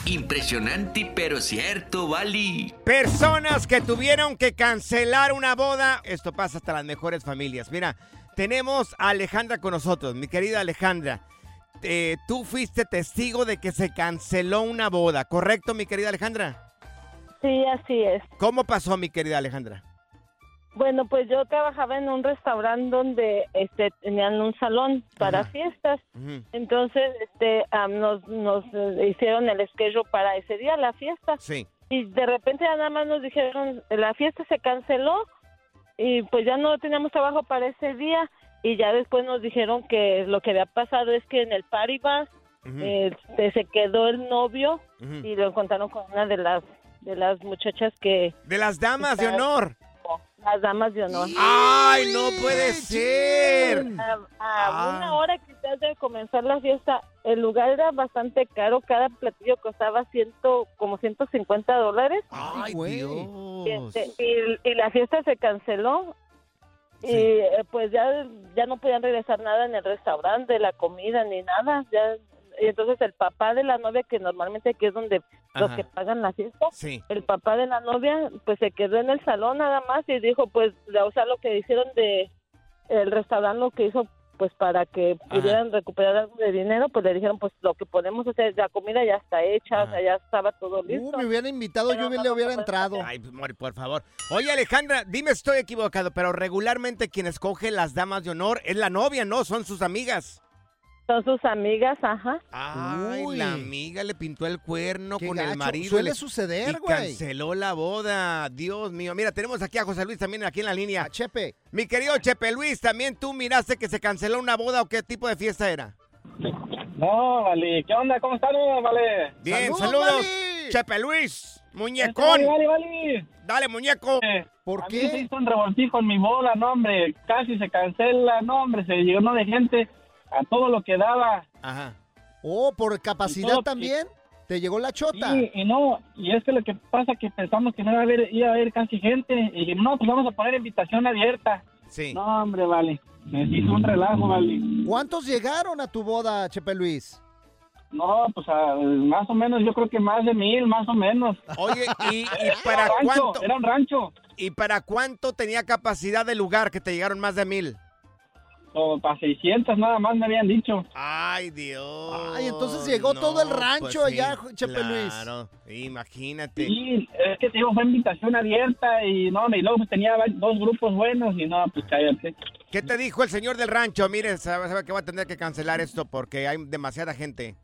Impresionante, pero cierto, Bali. Personas que tuvieron que cancelar una boda. Esto pasa hasta las mejores familias. Mira, tenemos a Alejandra con nosotros. Mi querida Alejandra, eh, tú fuiste testigo de que se canceló una boda, ¿correcto, mi querida Alejandra? Sí, así es. ¿Cómo pasó, mi querida Alejandra? Bueno, pues yo trabajaba en un restaurante donde este, tenían un salón para fiestas. Entonces, este, am, nos, nos eh, hicieron el schedule para ese día, la fiesta. Sí. Y de repente ya nada más nos dijeron, la fiesta se canceló y pues ya no teníamos trabajo para ese día. Y ya después nos dijeron que lo que había pasado es que en el party Ujú. este, se quedó el novio y lo encontraron con una de las de las muchachas que... De las damas de honor. Las damas de honor. ¡Ay, no puede ser! A, a Ah. una hora quizás de comenzar la fiesta, el lugar era bastante caro, cada platillo costaba ciento, como 150 dólares. ¡Ay, Y, este, y- y la fiesta se canceló. Y eh, pues ya, ya no podían regresar nada en el restaurante, la comida, ni nada. Ya, y entonces el papá de la novia, que normalmente aquí es donde los Ajá. que pagan la fiesta, Sí. el papá de la novia pues se quedó en el salón nada más y dijo pues o sea lo que hicieron de el restaurante lo que hizo pues para que pudieran recuperar algo de dinero, pues le dijeron, pues lo que podemos hacer, la comida ya está hecha, o sea, ya estaba todo listo. Uh, me hubiera invitado, yo le hubiera entrado. Ay, pues, por favor. Oye, Alejandra, dime si estoy equivocado, pero regularmente quien escoge las damas de honor es la novia, ¿no? Son sus amigas. Son sus amigas, ajá. Ay, Uy. la amiga le pintó el cuerno Qué con el marido. Suele le- suceder, güey. canceló la boda. Dios mío. Mira, tenemos aquí a José Luis también aquí en la línea. Chepe. Mi querido Chepe Luis, ¿también tú miraste que se canceló una boda o qué tipo de fiesta era? No, vale. ¿Qué onda? ¿Cómo están, vale? Bien, saludos. Chepe Luis, muñecón. Vale, vale, vale. Dale, muñeco. ¿Por a qué? se hizo un revoltijo en mi boda, no, hombre. Casi se cancela, no, hombre. Se llenó de gente a todo lo que daba. Ajá. Oh, por capacidad todo- también. ¿Te llegó la chota? Sí, y no, y es que lo que pasa es que pensamos que no iba a haber, iba a haber casi gente. Y no, pues vamos a poner invitación abierta. Sí. No, hombre, vale. Hizo un relajo, vale. ¿Cuántos llegaron a tu boda, Chepe Luis? No, pues ah, más o menos, yo creo que más de mil, más o menos. Oye, ¿y, para rancho, cuánto? Era un rancho. ¿Y para cuánto tenía capacidad de lugar que te llegaron más de mil? O para 600 nada más me habían dicho. Ay, Dios. Ay, entonces llegó todo el rancho pues sí, allá, Chepe Luis. Claro, imagínate. Sí, es que te digo, fue invitación abierta y no, y luego pues, tenía dos grupos buenos y no, pues cállate. ¿Qué te dijo el señor del rancho? Mire, sabe, sabe que va a tener que cancelar esto porque hay demasiada gente.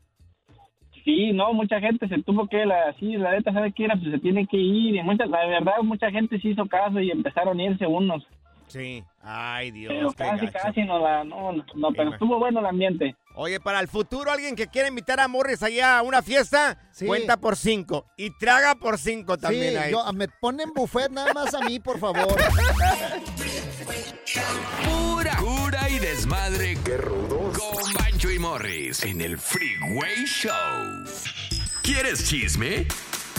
Sí, no, mucha gente se tuvo que, la, sí, la neta, ¿sabe qué era? Pues se tiene que ir y mucha, la verdad, mucha gente se hizo caso y empezaron a irse unos. Sí. Ay, Dios, Pero qué casi, gacho. casi no la, no, pero Ima- estuvo bueno el ambiente. Oye, para el futuro, alguien que quiera invitar a Morris allá a una fiesta, Sí. cuenta por cinco. Y traga por cinco también sí, ahí. yo, me ponen buffet nada más a mí, por favor. Pura cura y desmadre. Qué rudos. Con Bancho y Morris en el Freeway Show. ¿Quieres chisme?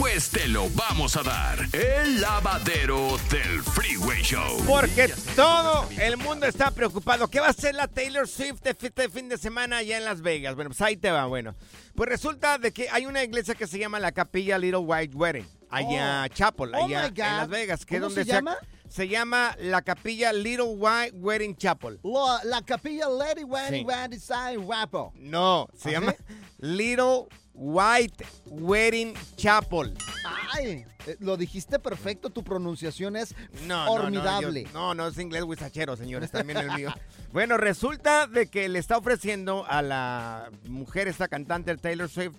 Pues te lo vamos a dar. El lavadero del Freeway Show. Porque todo el mundo está preocupado. ¿Qué va a hacer la Taylor Swift este fin de semana allá en Las Vegas? Bueno, pues ahí te va, bueno. Pues resulta de que hay una iglesia que se llama la Capilla Little White Wedding, allá Oh. Chapel, Oh allá my en. Las Vegas, que es ¿Cómo donde se llama? Se llama la Capilla Little White Wedding Chapel. La, la capilla Lady Wendy Sí. Wendy Sai Guapo. No, se ¿Ah, llama? Little White Wedding Chapel. Ay, eh, lo dijiste perfecto, tu pronunciación es No, formidable. No, yo- no, no, es inglés huizachero, señores, también el mío. Bueno, resulta de que le está ofreciendo a la mujer, esta cantante Taylor Swift,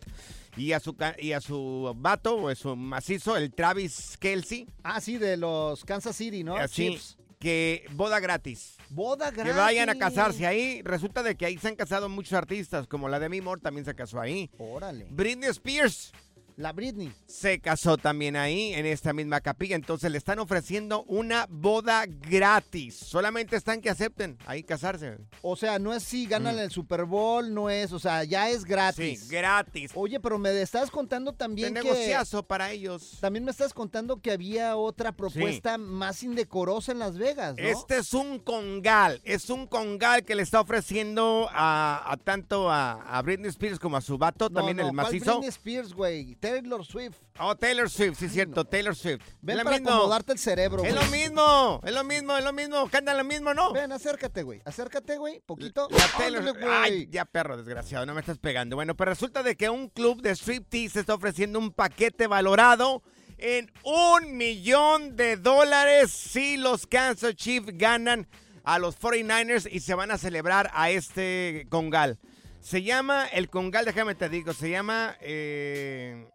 y a su y a su vato, o a su macizo, el Travis Kelsey, Ah, sí, de los Kansas City, ¿no? así, Chiefs. Que boda gratis. Boda gratis. Que vayan a casarse ahí. Resulta de que ahí se han casado muchos artistas, como la Demi Moore también se casó ahí. Órale. Britney Spears La Britney. se casó también ahí, en esta misma capilla. Entonces le están ofreciendo una boda gratis. Solamente están que acepten ahí casarse. O sea, no es si ganan el Super Bowl, no es, o sea, ya es gratis. Sí, gratis. Oye, pero me estás contando De también que... negociazo para ellos. También me estás contando que había otra propuesta más indecorosa en Las Vegas, ¿no? Este es un congal, es un congal que le está ofreciendo a, a tanto a, a Britney Spears como a su vato, No, también no, el ¿cuál macizo. Britney Spears, güey. Taylor Swift. Oh, Taylor Swift, sí, cierto, Taylor Swift. Ven Es para mismo. acomodarte el cerebro, Es güey. lo mismo, es lo mismo, es lo mismo, canta lo mismo, ¿no? Ven, acércate, güey. Acércate, güey. Poquito. La Taylor Ándale, Ay, ya perro, desgraciado, no me estás pegando. Bueno, pero resulta de que un club de striptease está ofreciendo un paquete valorado en un millón de dólares si los Kansas Chiefs ganan a los 49ers y se van a celebrar a este congal. Se llama, el congal, déjame te digo, se llama, eh,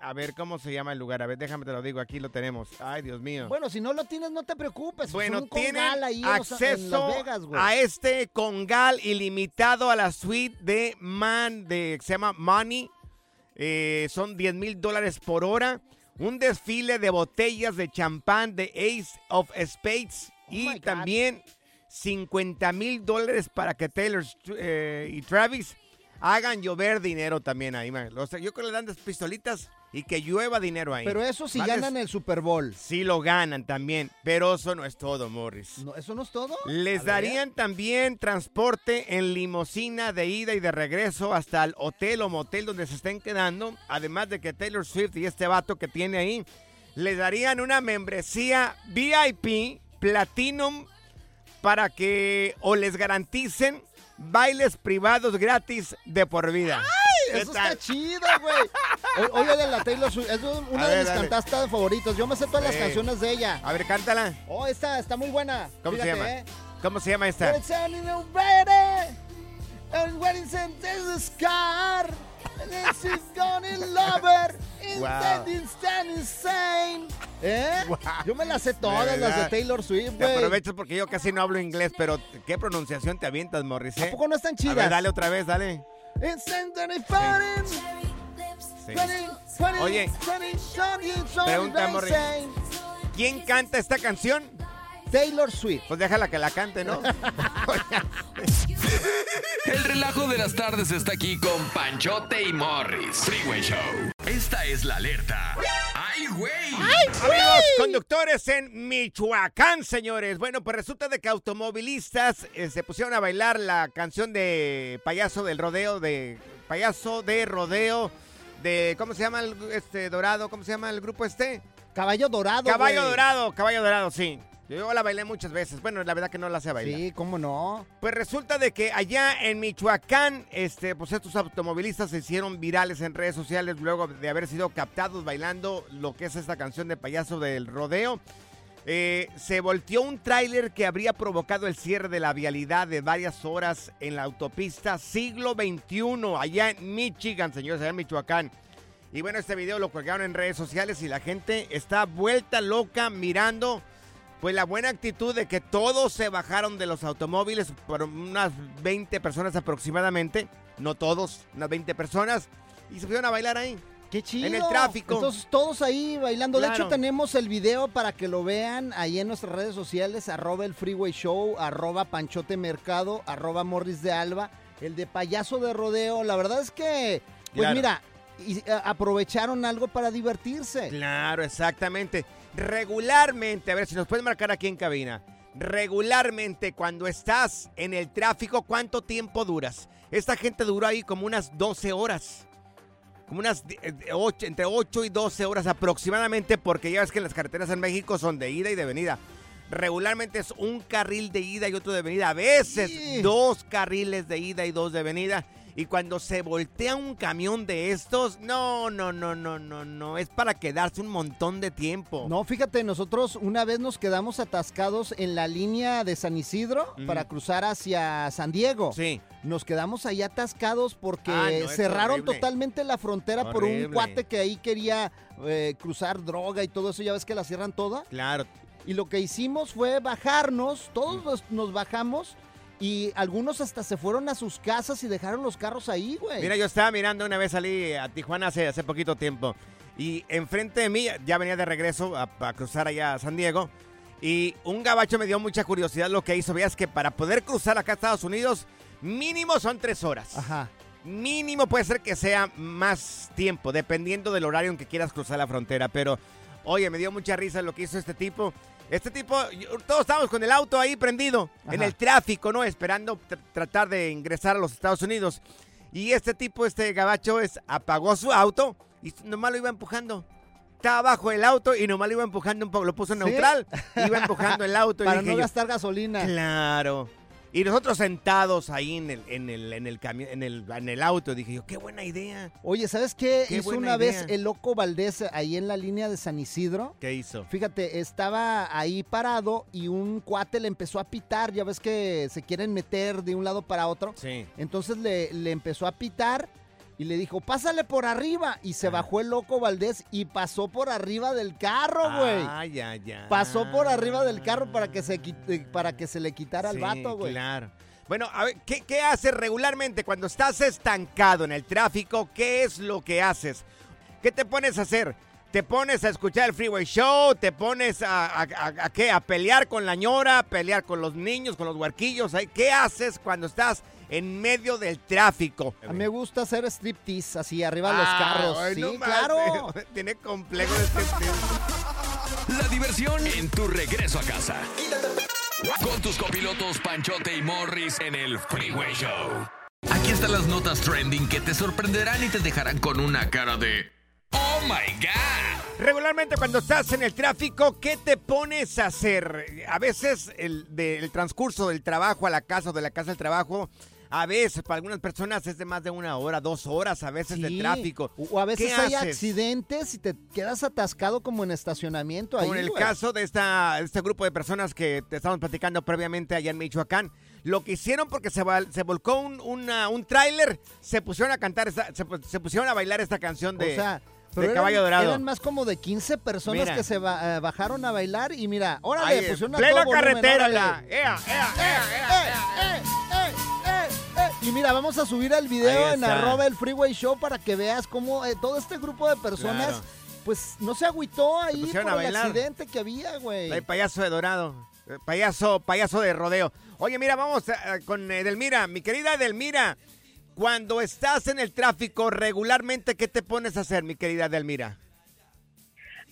a ver, ¿cómo se llama el lugar? A ver, déjame te lo digo, aquí lo tenemos. Ay, Dios mío. Bueno, si no lo tienes, no te preocupes. Bueno, Es tienen ahí en acceso Vegas, a este congal ilimitado a la suite de Man, de, se llama Money. Eh, son 10 mil dólares por hora. Un desfile de botellas de champán de Ace of Spades. Oh y también 50 mil dólares para que Taylor eh, y Travis hagan llover dinero también ahí. man. O sea, yo creo que le dan las pistolitas y que llueva dinero ahí. Pero eso si ganan el Super Bowl. Sí lo ganan también, pero eso no es todo, Morris. No, ¿Eso no es todo? Les A ver. darían también transporte en limusina de ida y de regreso hasta el hotel o motel donde se estén quedando. Además de que Taylor Swift y este vato que tiene ahí, les darían una membresía VIP Platinum para que o les garanticen bailes privados gratis de por vida. ¡Ay! Eso está chido, güey. Oye, de la Taylor Swift, es una A de ver, mis dale. cantastas favoritos. Yo me sé todas las canciones de ella. A ver, cántala. Oh, esta está muy buena. ¿Cómo se llama? ¿eh? ¿Cómo se llama esta? A she's gonna love her, Wow. instant insane. ¿Eh? Yo me las sé todas, De las de. Taylor Swift, Te güey. aprovechas porque yo casi no hablo inglés, pero ¿qué pronunciación te avientas, Morris? eh? ¿A poco no están A chidas? ver, dale otra vez, dale. Sí. Oye, pregunta, Morris. ¿Quién canta esta canción? Taylor Swift. Pues déjala que la cante, ¿no? El relajo de las tardes está aquí con Panchote y Morris. Freeway Show. Esta es la alerta. ¡Ay, güey! Amigos conductores en Michoacán, señores. Bueno, pues resulta de que automovilistas eh, se pusieron a bailar la canción de Payaso del Rodeo, de Payaso de Rodeo, de ¿cómo se llama el este dorado? ¿Cómo se llama el grupo este? Caballo Dorado, Caballo güey. Dorado, Caballo Dorado, sí. Yo la bailé muchas veces. Bueno, la verdad que no la sé bailar. Sí, cómo no. Pues resulta de que allá en Michoacán, este, pues estos automovilistas se hicieron virales en redes sociales luego de haber sido captados bailando lo que es esta canción de payaso del rodeo. Eh, se volteó un tráiler que habría provocado el cierre de la vialidad de varias horas en la autopista siglo XXI, allá en Michigan, señores, allá en Michoacán. Y bueno, este video lo colgaron en redes sociales y la gente está vuelta loca mirando pues la buena actitud de que todos se bajaron de los automóviles, por unas 20 personas aproximadamente, no todos, unas 20 personas, y se fueron a bailar ahí. Qué chido. En el tráfico. Entonces, todos ahí bailando. De hecho, tenemos el video para que lo vean ahí en nuestras redes sociales, arroba el Freeway Show, arroba Panchote Mercado, arroba Morris de Alba, el de Payaso de Rodeo. La verdad es que, pues Claro. mira, y, eh, aprovecharon algo para divertirse. Claro, exactamente. Regularmente, a ver si nos pueden marcar aquí en cabina. Regularmente, cuando estás en el tráfico, ¿cuánto tiempo duras? Esta gente duró ahí como unas 12 horas. Como unas di- eh, ocho- entre 8 y 12 horas aproximadamente, porque ya ves que las carreteras en México son de ida y de venida. Regularmente es un carril de ida y otro de venida. A veces dos carriles de ida y dos de venida. Y cuando se voltea un camión de estos, no, no, no, no, no, no. Es para quedarse un montón de tiempo. No, fíjate, nosotros una vez nos quedamos atascados en la línea de San Isidro para cruzar hacia San Diego. Sí. Nos quedamos ahí atascados porque Ah, no, cerraron horrible. totalmente la frontera por un cuate que ahí quería eh, cruzar droga y todo eso. Ya ves que la cierran toda. Claro. Y lo que hicimos fue bajarnos, todos nos, nos bajamos y algunos hasta se fueron a sus casas y dejaron los carros ahí, güey. Mira, yo estaba mirando una vez salí a Tijuana hace, hace poquito tiempo. Y enfrente de mí, ya venía de regreso a, a cruzar allá a San Diego. Y un gabacho me dio mucha curiosidad lo que hizo. Veas que para poder cruzar acá a Estados Unidos, mínimo son tres horas. Ajá. Mínimo puede ser que sea más tiempo, dependiendo del horario en que quieras cruzar la frontera. Pero, oye, me dio mucha risa lo que hizo este tipo. Este tipo, todos estábamos con el auto ahí prendido, en Ajá. el tráfico, ¿no? Esperando tr- tratar de ingresar a los Estados Unidos. Y este tipo, este gabacho, es, apagó su auto y nomás lo iba empujando. Estaba abajo del auto y nomás lo iba empujando un poco, lo puso en ¿Sí? neutral. Iba empujando el auto. y Para dije no yo, gastar gasolina. Claro. Y nosotros sentados ahí en el, en el, en el, cami- en el, en el auto, dije yo, qué buena idea. Oye, ¿sabes qué, Qué hizo una vez el loco Valdés ahí en la línea de San Isidro? ¿Qué hizo? Fíjate, estaba ahí parado y un cuate le empezó a pitar, ya ves que se quieren meter de un lado para otro. Sí. Entonces le, le empezó a pitar y le dijo, pásale por arriba. Y Ah. se bajó el loco Valdés y pasó por arriba del carro, güey. Ay, ay, ay. Pasó por arriba del carro para que se, quit- para que se le quitara al Sí, vato, güey. Claro. Bueno, a ver, ¿qué, qué haces regularmente cuando estás estancado en el tráfico? ¿Qué es lo que haces? ¿Qué te pones a hacer? ¿Te pones a escuchar el Freeway Show? ¿Te pones a, a- a- a qué? ¿A pelear con la ñora? ¿A pelear con los niños, con los huarquillos? Ay, ¿Qué haces cuando estás en medio del tráfico? A mí me gusta hacer striptease así arriba de los Ah, carros. ay, sí, no más, claro. Tiene complejo de este La diversión en tu regreso a casa. Con tus copilotos Panchote y Morris en el Freeway Show. Aquí están las notas trending que te sorprenderán y te dejarán con una cara de ¡Oh my God! Regularmente cuando estás en el tráfico, ¿qué te pones a hacer? A veces el, del transcurso del trabajo a la casa o de la casa al trabajo, A veces, para algunas personas es de más de una hora, dos horas, a veces de tráfico. O a veces ¿Qué hay haces? accidentes y te quedas atascado como en estacionamiento ahí, Con el güey. caso de esta, este grupo de personas que te estábamos platicando previamente allá en Michoacán, lo que hicieron porque se, volcó un, una- un tráiler, se pusieron a cantar, esta- se, pu- se pusieron a bailar esta canción de, o sea, de eran- Caballo Dorado. Eran más como de 15 personas Mira. que se ba- eh, bajaron a bailar y mira, órale, pusieron a plena todo volumen, carretera, órale. la- ea, ea, ea, Y mira, vamos a subir el video en arroba el Freeway Show para que veas cómo eh, todo este grupo de personas, Claro. pues no se agüitó ahí por a el accidente que había, güey. El payaso de Dorado. eh, Payaso, payaso de rodeo. Oye, mira, vamos a- con Edelmira. Mi querida Edelmira, cuando estás en el tráfico regularmente, ¿qué te pones a hacer, mi querida Edelmira?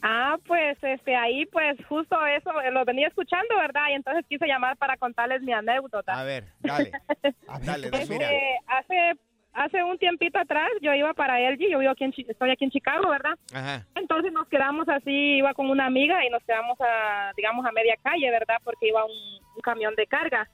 Ah, pues este ahí pues justo eso eh, lo venía escuchando, ¿verdad? Y entonces quise llamar para contarles mi anécdota. A ver, dale. Dale, Edelmira. Este, hace hace un tiempito atrás yo iba para LG, yo vivo aquí en estoy aquí en Chicago, ¿verdad? Ajá. Entonces nos quedamos así, iba con una amiga y nos quedamos a digamos a media calle, ¿verdad? Porque iba un, un camión de carga.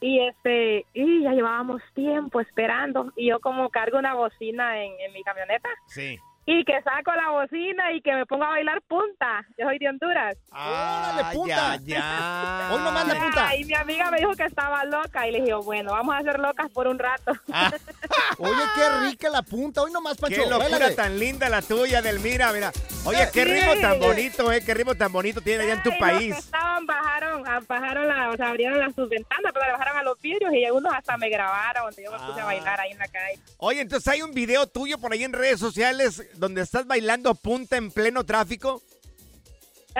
Y este, y ya llevábamos tiempo esperando. Y yo como cargo una bocina en, en mi camioneta. Sí. Y que saco la bocina y que me pongo a bailar punta. Yo soy de Honduras. ¡Órale, punta! Ya, ya. Hoy nomás la punta. Y mi amiga me dijo que estaba loca. Y le dije, bueno, vamos a ser locas por un rato. Oye, qué rica la punta. Hoy nomás, Pancho. Qué locura bailale. tan linda la tuya, Edelmira, mira. Oye, qué Sí. ritmo tan bonito, eh, qué ritmo tan bonito tiene allá en tu Y los que país. estaban, bajaron, ah, bajaron la, o sea, abrieron las sus ventanas, pero le bajaron a los vidrios y algunos hasta me grabaron, yo me puse a bailar ahí en la calle. Oye, entonces hay un video tuyo por ahí en redes sociales donde estás bailando punta en pleno tráfico.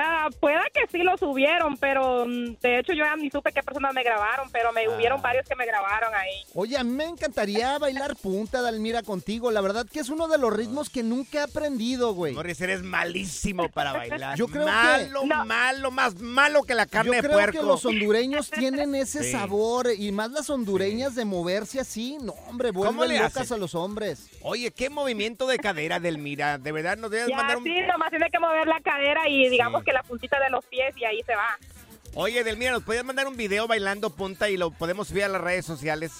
Ah, pueda que sí lo subieron, pero mm, de hecho yo ya ni supe qué personas me grabaron, pero me Ah. hubieron varios que me grabaron ahí. Oye, a mí me encantaría bailar punta, Dalmira, contigo. La verdad que es uno de los ritmos que nunca he aprendido, güey. Morris, eres malísimo para bailar. Yo creo que- malo, No. malo, más malo que la Yo carne de creo puerco. que los hondureños tienen ese Sí. sabor y más las hondureñas de moverse así. No, hombre, ¿Cómo vuelven le locas a los hombres. Oye, qué movimiento de cadera del Mira. De verdad, nos debes Ya mandar un... sí, nomás tiene que mover la cadera y digamos que la puntita de los pies y ahí se va. Oye, Delmira, ¿nos podías mandar un video bailando punta y lo podemos subir a las redes sociales?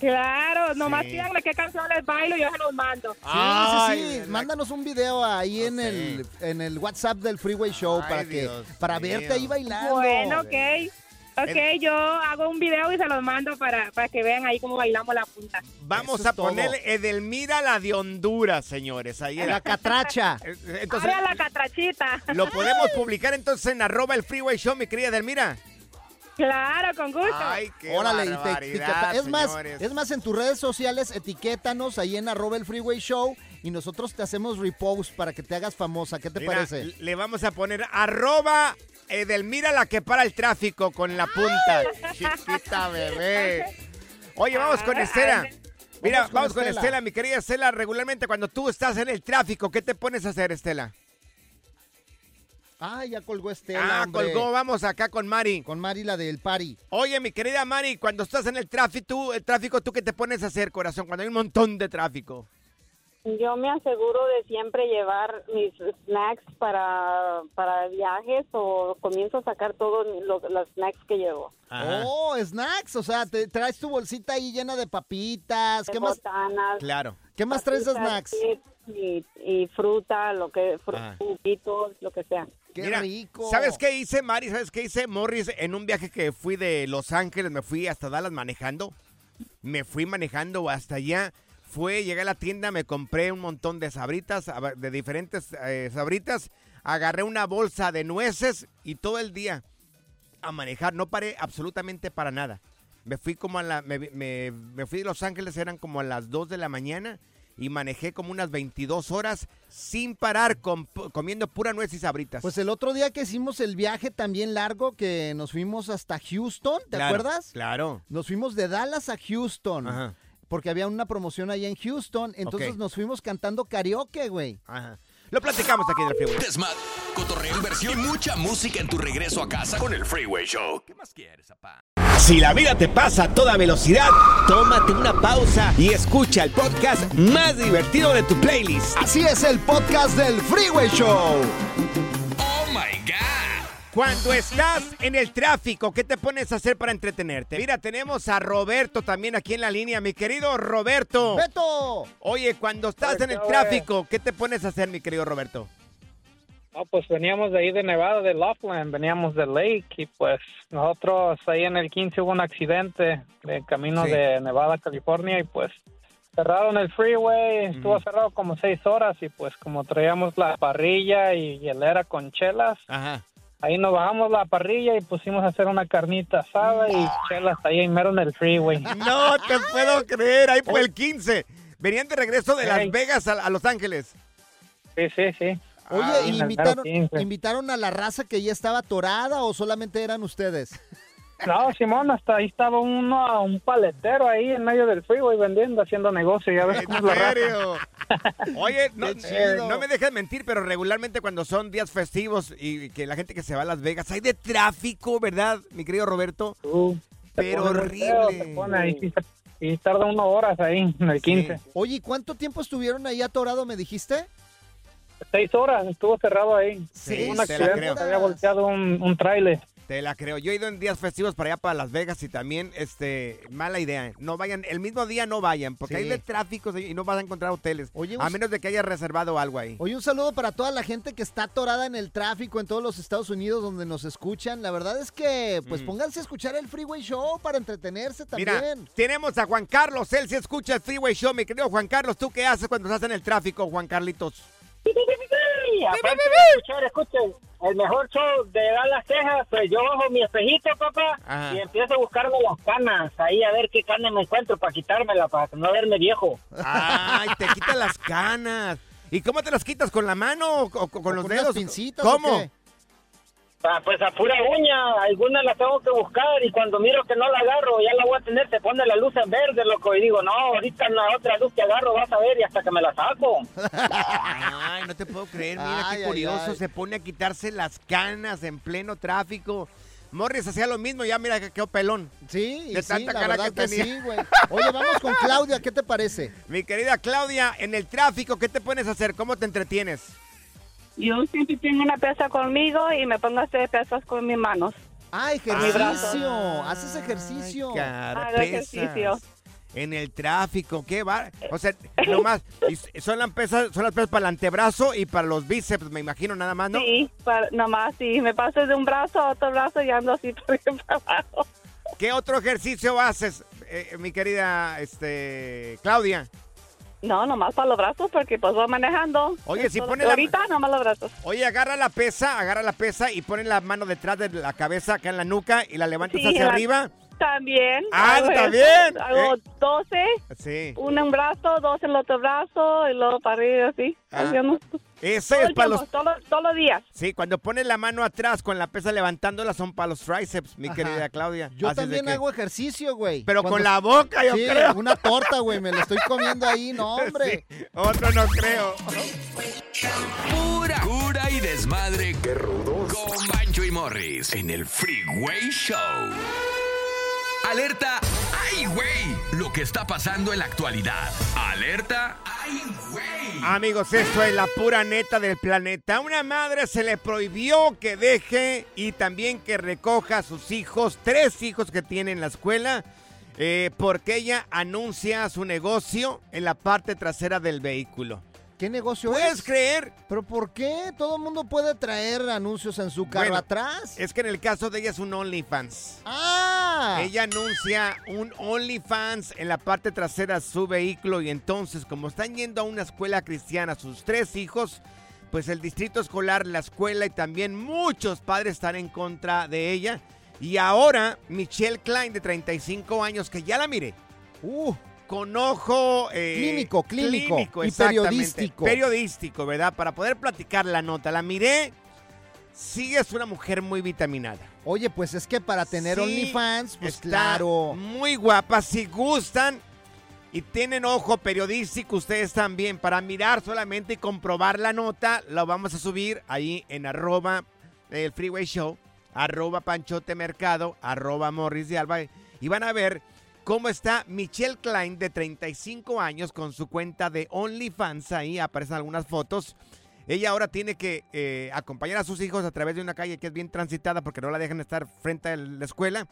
Claro, nomás Sí. díganme qué canción les bailo y yo se los mando. Sí, Ay, sí, sí. la- Mándanos un video ahí en el en el WhatsApp del Freeway Show Ay, para que para verte ahí bailando. Bueno, ok. Ok, yo hago un video y se los mando para, para que vean ahí cómo bailamos la punta. Vamos Eso a ponerle Edelmira la de Honduras, señores. Ahí La catracha. Entonces, Ahora la catrachita. ¿lo podemos publicar entonces en arroba el Freeway Show, mi querida Edelmira? Claro, con gusto. Ay, qué Órale, te etiqueta. Es más, señores. es más, en tus redes sociales, etiquétanos ahí en arroba el Freeway Show y nosotros te hacemos repost para que te hagas famosa. ¿Qué te Mira, parece? Le vamos a poner arroba Edelmira la que para el tráfico con la punta. Chiquita bebé. Oye, vamos con Estela. Mira, Vamos vamos, con con Estela. Estela, mi querida Estela. Regularmente cuando tú estás en el tráfico, ¿qué te pones a hacer, Estela? Ah, ya colgó Estela. Ah, hombre. colgó, vamos acá con Mari. Con Mari, la del Pari. Oye, mi querida Mari, cuando estás en el tráfico, tú, el tráfico, ¿tú qué te pones a hacer, corazón? Cuando hay un montón de tráfico. Yo me aseguro de siempre llevar mis snacks para, para viajes o comienzo a sacar todos los, los snacks que llevo. Oh, snacks. O sea, te traes tu bolsita ahí llena de papitas. ¿Qué más? Claro. ¿Qué más traes de snacks? Y, y fruta, lo que, lo que sea. ¡Qué Mira, rico! ¿Sabes qué hice, Mari? ¿Sabes qué hice, Morris? En un viaje que fui de Los Ángeles, me fui hasta Dallas manejando. Me fui manejando hasta allá. Fue, llegué a la tienda, me compré un montón de sabritas, de diferentes eh, sabritas. Agarré una bolsa de nueces y todo el día a manejar. No paré absolutamente para nada. Me fui como a la... Me, me- me fui de Los Ángeles, eran como a las 2 de la mañana. Y manejé como unas 22 horas sin parar, com- comiendo pura nuez y sabritas. Pues el otro día que hicimos el viaje también largo, que nos fuimos hasta Houston, ¿te Claro, acuerdas? Claro. Nos fuimos de Dallas a Houston. Ajá. Porque había una promoción allá en Houston. Entonces nos fuimos cantando karaoke, güey. Ajá. Lo platicamos aquí en el Freeway. Desmat, cotorreo, inversión y mucha música en tu regreso a casa con el Freeway Show. ¿Qué más quieres, papá? Si la vida te pasa a toda velocidad, tómate una pausa y escucha el podcast más divertido de tu playlist. Así es el podcast del Freeway Show. Cuando estás en el tráfico, ¿qué te pones a hacer para entretenerte? Mira, tenemos a Roberto también aquí en la línea. Mi querido Roberto. ¡Beto! Oye, cuando estás en el tráfico, ¿qué te pones a hacer, mi querido Roberto? No, pues veníamos de ahí de Nevada, de Laughlin, veníamos de Lake y pues nosotros ahí en el 15 hubo un accidente de camino Sí. de Nevada, California y pues cerraron el freeway, estuvo cerrado como seis horas y pues como traíamos la parrilla y hielera con chelas, ahí nos bajamos la parrilla y pusimos a hacer una carnita asada y chelas ahí en mero en el freeway. No te puedo creer, ahí fue el 15. Venían de regreso de Las. Vegas a, a Los Ángeles. Sí, sí, sí. Oye, Ah, ¿invitaron, mero 15. ¿invitaron a la raza que ya estaba atorada o solamente eran ustedes? No, Simón, hasta ahí estaba uno, un paletero ahí en medio del freeway vendiendo, haciendo negocio, ya ves cómo es la raza. serio? Oye, no, me dejes mentir, pero regularmente cuando son días festivos y que la gente que se va a Las Vegas, hay de tráfico, ¿verdad, mi querido Roberto? pero muy feo, horrible. se pone ahí, sí, se- y tarda unas horas ahí, en el 15. Oye, ¿y cuánto tiempo estuvieron ahí atorado, me dijiste? Seis horas estuvo cerrado ahí. Sí, un la accidente, creo. se había volteado un, un tráiler. Te la creo. Yo he ido en días festivos para allá, para Las Vegas, y también, este, mala idea. ¿eh? No vayan, el mismo día no vayan, porque Sí. hay de tráfico y no vas a encontrar hoteles. Oye, a menos de que hayas reservado algo ahí. Oye, un saludo para toda la gente que está atorada en el tráfico en todos los Estados Unidos donde nos escuchan. La verdad es que, pues Mm. pónganse a escuchar el Freeway Show para entretenerse Mira, también. tenemos a Juan Carlos, él sí escucha el Freeway Show, mi querido Juan Carlos. ¿Tú qué haces cuando estás en el tráfico, Juan Carlitos? Sí, aparte de escuchar, escuchen, el mejor show de Dallas, Texas, pues yo bajo mi espejito, papá, Ajá. y empiezo a buscarme las canas, ahí a ver qué canas me encuentro para quitármela, para no verme viejo. Ay, te quitan las canas. ¿Y cómo te las quitas? ¿Con la mano o, co- con los con dedos? pincitas ¿Cómo? o qué? Ah, pues a pura uña, algunas las tengo que buscar y cuando miro que no la agarro, ya la voy a tener, se pone la luz en verde, loco, y digo, no, ahorita en la otra luz que agarro vas a ver y hasta que me la saco. Ay, no te puedo creer, mira Ay, qué curioso, ay. se pone a quitarse las canas en pleno tráfico. Morris hacía lo mismo, ya mira que quedó pelón. Sí, y de sí, tanta la cara verdad que que tenía. sí, güey. Oye, vamos con Claudia, ¿qué te parece? Mi querida Claudia, en el tráfico, ¿qué te pones a hacer? ¿Cómo te entretienes? Yo siempre tengo una pesa conmigo y me pongo a hacer pesas con mis manos. Ah, ejercicio. brazo. Haces ejercicio. Cara, Hago ejercicio. En el tráfico, qué va. O sea, nomás, son las pesas, son las pesas para el antebrazo y para los bíceps, me imagino, nada más, ¿no? Sí, para, nomás sí, me paso de un brazo a otro brazo y ando así por abajo. ¿Qué otro ejercicio haces, eh, mi querida este, Claudia? No, nomás para los brazos porque pues voy manejando. Oye, si pone la- Ahorita nomás los brazos. Oye, agarra la pesa, agarra la pesa y pone la mano detrás de la cabeza acá en la nuca y la levantas Sí, hacia la- arriba. También. Ah, bien. Hago Eh. 12, Sí. uno en un brazo, dos en el otro brazo y luego para arriba así. Ah. haciendo- Ese todo es para los... todos los- todos los días. Sí, cuando pones la mano atrás con la pesa levantándola son para los tríceps, mi Ajá. querida Claudia. Yo Así también que- hago ejercicio, güey. Pero con la boca, yo Sí, creo. una torta, güey, me la estoy comiendo ahí, no, hombre. Otro no creo. Pura cura y desmadre. ¡Qué rudos! Con Bancho y Morris en el Freeway Show. Alerta. Lo que está pasando en la actualidad. Alerta. ¡Ay, güey! Amigos, esto es la pura neta del planeta. A una madre se le prohibió que deje y también que recoja a sus hijos, tres hijos que tiene en la escuela, eh, porque ella anuncia su negocio en la parte trasera del vehículo. ¿Qué negocio ¿Puedes es? creer? ¿Pero por qué? Todo el mundo puede traer anuncios en su carro Bueno, atrás. Es que en el caso de ella es un OnlyFans. ¡Ah! Ella anuncia un OnlyFans en la parte trasera de su vehículo y entonces, como están yendo a una escuela cristiana sus tres hijos, pues el distrito escolar, la escuela y también muchos padres están en contra de ella. Y ahora Michelle Klein, de 35 años, que ya la miré. Uh, con ojo eh, Clínico, clínico y periodístico. Periodístico, ¿verdad? Para poder platicar la nota. La miré. Sí, es una mujer muy vitaminada. Oye, pues es que para tener Sí, OnlyFans, pues está claro. Muy guapa. Si gustan y tienen ojo periodístico, ustedes también, para mirar solamente y comprobar la nota, lo vamos a subir ahí en arroba el Freeway Show, arroba Panchote Mercado, arroba Morris de Alba. Y van a ver cómo está Michelle Klein de 35 años con su cuenta de OnlyFans. Ahí aparecen algunas fotos. Ella ahora tiene que eh, acompañar a sus hijos a través de una calle que es bien transitada porque no la dejan estar frente a la escuela.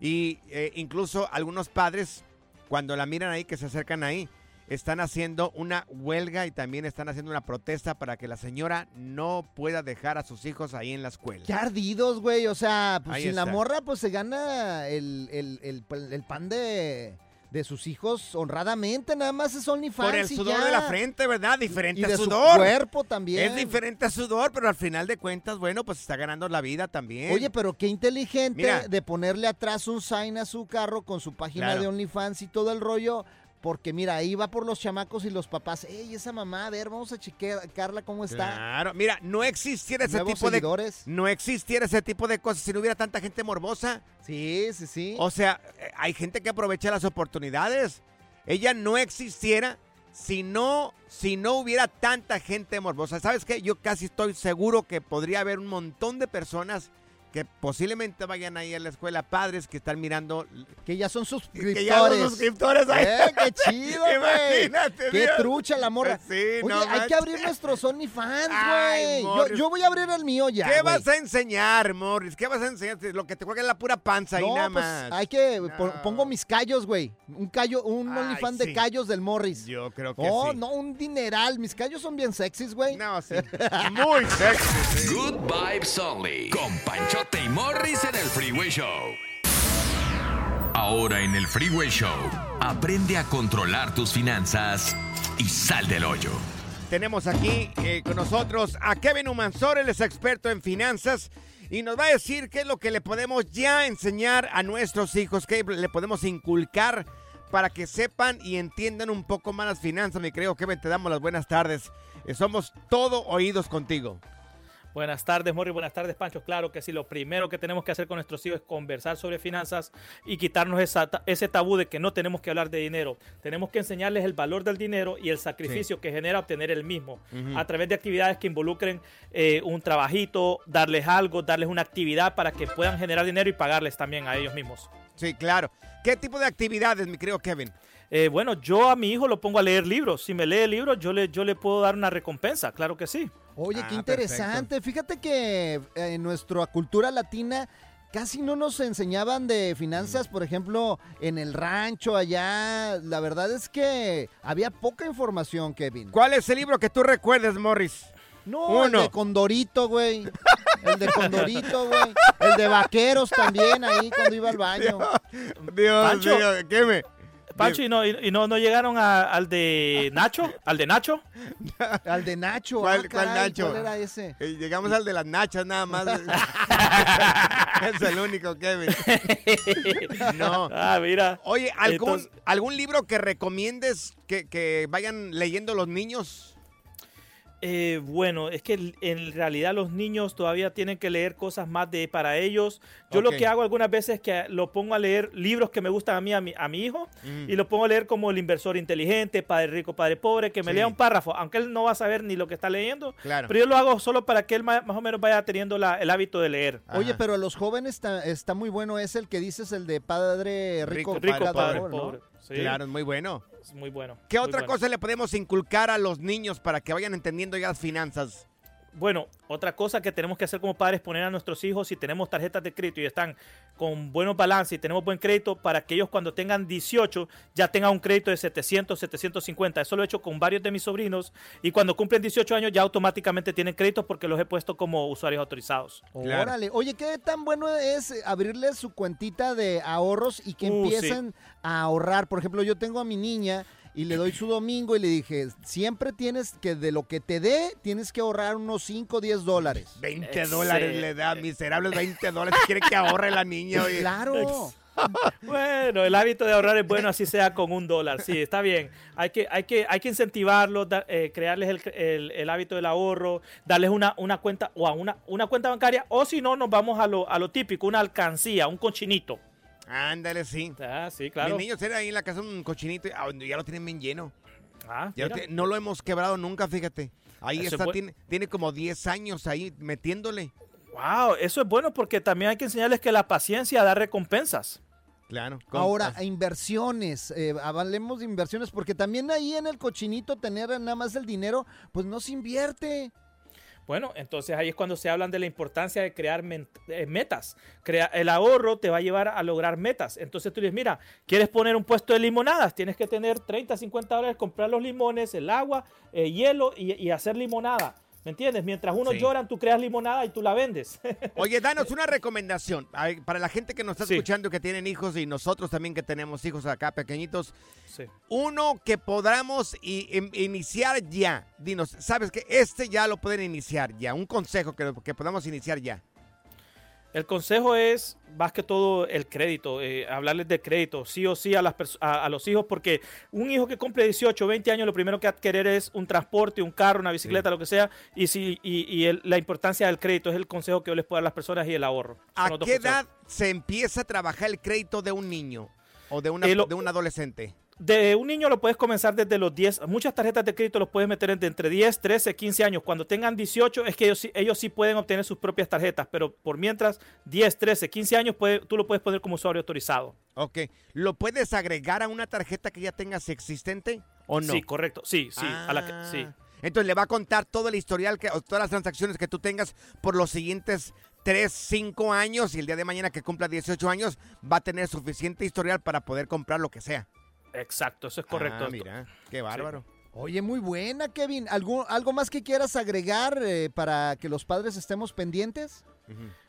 Y eh, incluso algunos padres, cuando la miran ahí, que se acercan ahí, están haciendo una huelga y también están haciendo una protesta para que la señora no pueda dejar a sus hijos ahí en la escuela. Qué ardidos, güey. O sea, pues Ahí sin la morra, pues se gana el, el- el- el pan de, de sus hijos honradamente. Nada más es OnlyFans. Por el sudor ya. de la frente, ¿verdad? Diferente Y de su sudor. cuerpo también. Es diferente a sudor, pero al final de cuentas, bueno, pues está ganando la vida también. Oye, pero qué inteligente Mira. de ponerle atrás un sign a su carro con su página Claro. de OnlyFans y todo el rollo. Porque mira, ahí va por los chamacos y los papás. Ey, esa mamá, a ver, vamos a chequearla cómo está. Claro, mira, no existiera ese tipo seguidores. de no existiera ese tipo de cosas si no hubiera tanta gente morbosa. Sí, sí, sí. O sea, eh, hay gente que aprovecha las oportunidades. Ella no existiera si no si no hubiera tanta gente morbosa. ¿Sabes qué? Yo casi estoy seguro que podría haber un montón de personas que posiblemente vayan ahí a la escuela, padres que están mirando Que ya son suscriptores. que ya son suscriptores ahí. Eh, qué chido, güey. Imagínate, Qué trucha la morra. Sí, Oye, no hay que abrir nuestros OnlyFans, güey. Yo, voy a abrir el mío ya, ¿Qué vas a enseñar, Morris? ¿Qué vas a enseñar? Lo que te juega es la pura panza ahí No, nada pues, más. hay que pon- pongo mis callos, güey. Un callo, un OnlyFans sí. de callos del Morris. Yo creo que Oh, sí. no, un dineral. Mis callos son bien sexys, güey. No, sí. Muy sexy. Good Vibes Only. Con Morris en el Freeway Show. Ahora en el Freeway Show. Aprende a controlar tus finanzas y sal del hoyo. Tenemos aquí eh, con nosotros a Kevin Humansor, él es experto en finanzas y nos va a decir qué es lo que le podemos ya enseñar a nuestros hijos, qué le podemos inculcar para que sepan y entiendan un poco más las finanzas. Mi creo Kevin, te damos las buenas tardes. Eh, somos todo oídos contigo. Buenas tardes, Morri. Buenas tardes, Pancho. Claro que sí, lo primero que tenemos que hacer con nuestros hijos es conversar sobre finanzas y quitarnos esa ese tabú de que no tenemos que hablar de dinero. Tenemos que enseñarles el valor del dinero y el sacrificio que genera obtener el mismo a través de actividades que involucren eh, un trabajito, darles algo, darles una actividad para que puedan generar dinero y pagarles también a ellos mismos. Sí, claro. ¿Qué tipo de actividades, mi querido Kevin? Eh, bueno, yo a mi hijo lo pongo a leer libros. Si me lee libros, yo le, yo le puedo dar una recompensa, claro que sí. Oye, Ah, qué interesante. Fíjate que eh, en nuestra cultura latina casi no nos enseñaban de finanzas, por ejemplo, en el rancho allá. La verdad es que había poca información, Kevin. ¿Cuál es el libro que tú recuerdes, Morris? No, Uno. el de Condorito, güey. El de Condorito, güey. El de Vaqueros también, ahí cuando iba al baño. Dios Pancho. mío, ¿qué me? Pancho, ¿y no, y, no, no llegaron a- al de Nacho? ¿Al de Nacho? Al de Nacho. ¿Cuál, ah, cuál caray, Nacho? ¿Cuál era ese? Eh, llegamos al de las nachas nada más. es el único, Kevin. No. Ah, mira. Oye, ¿algún, Entonces- ¿algún libro que recomiendes que, que vayan leyendo los niños? Eh, bueno, es que en realidad los niños todavía tienen que leer cosas más de para ellos. Yo lo que hago algunas veces es que lo pongo a leer libros que me gustan a mí, a mi, a mi hijo, Mm. y lo pongo a leer como El inversor inteligente, Padre rico, Padre pobre, que me Sí. lea un párrafo, aunque él no va a saber ni lo que está leyendo, Claro. pero yo lo hago solo para que él más, o menos vaya teniendo la- el hábito de leer. Oye, pero a los jóvenes está, está muy bueno. Es el que dices, el de padre rico, Rico, padre padre pobre, ¿no? pobre. Sí, Claro, es muy bueno. es muy bueno. ¿Qué muy otra bueno. cosa le podemos inculcar a los niños para que vayan entendiendo ya las finanzas? Bueno, otra cosa que tenemos que hacer como padres es poner a nuestros hijos, si tenemos tarjetas de crédito y están con buenos balances y tenemos buen crédito, para que ellos cuando tengan 18 ya tengan un crédito de 700, 750. Eso lo he hecho con varios de mis sobrinos y cuando cumplen 18 años ya automáticamente tienen créditos porque los he puesto como usuarios autorizados. Órale. Oye, ¿qué tan bueno es abrirles su cuentita de ahorros y que Uh, sí. empiecen a ahorrar? Por ejemplo, yo tengo a mi niña y le doy su domingo y le dije, siempre tienes que de lo que te dé, tienes que ahorrar unos 5 o 10 dólares. 20 Ese- dólares le da, miserables 20 dólares. Quiere que ahorre la niña. oye. Claro. Bueno, el hábito de ahorrar es bueno, así sea con un dólar. Sí, está bien. Hay que, hay que, hay que incentivarlos, da- eh, crearles el, el- el hábito del ahorro, darles una, una cuenta o a una, una cuenta bancaria, o si no, nos vamos a lo, a lo típico, una alcancía, un cochinito. Ándale, sí. Ah, sí, claro. Mis niños tienen ahí en la casa un cochinito. ah, Ya lo tienen bien lleno. Ah, Ya lo no lo hemos quebrado nunca, fíjate. Ahí Eso está, tiene, tiene como 10 años ahí metiéndole. Wow, eso es bueno porque también hay que enseñarles que la paciencia da recompensas. Claro. Ahora, a inversiones, eh, hablemos de inversiones, porque también ahí en el cochinito tener nada más el dinero, pues no se invierte. Bueno, entonces ahí es cuando se hablan de la importancia de crear eh, metas. Crea el ahorro te va a llevar a lograr metas. Entonces tú dices, mira, ¿quieres poner un puesto de limonadas? Tienes que tener 30, 50 dólares, comprar los limones, el agua, el hielo y hacer limonada. ¿Me entiendes? Mientras unos lloran, tú creas limonada y tú la vendes. Oye, danos una recomendación para la gente que nos está escuchando, que tienen hijos y nosotros también que tenemos hijos acá pequeñitos. Uno que podamos iniciar ya. Dinos, ¿sabes que Este ya lo pueden iniciar ya. Un consejo que, que podamos iniciar ya. El consejo es más que todo el crédito, eh, hablarles de crédito, sí o sí a, las a, los hijos, porque un hijo que cumple 18, 20 años, lo primero que va a querer es un transporte, un carro, una bicicleta, lo que sea, y, si, y, la importancia del crédito es el consejo que yo les puedo dar a las personas y el ahorro. ¿A qué edad se empieza a trabajar el crédito de un niño o de, una, de un adolescente? De un niño lo puedes comenzar desde los 10. Muchas tarjetas de crédito los puedes meter entre 10, 13, 15 años. Cuando tengan 18 es que ellos, ellos sí pueden obtener sus propias tarjetas, pero por mientras 10, 13, 15 años tú lo puedes poner como usuario autorizado. Ok. ¿Lo puedes agregar a una tarjeta que ya tengas existente o no? Sí, correcto. Sí, sí. A la que, sí. Ah. Entonces le va a contar todo el historial, que, todas las transacciones que tú tengas por los siguientes 3, 5 años y el día de mañana que cumpla 18 años va a tener suficiente historial para poder comprar lo que sea. Exacto, eso es correcto. Ah, mira, qué bárbaro. Oye, muy buena, Kevin. ¿Algo, algo más que quieras agregar eh, para que los padres estemos pendientes?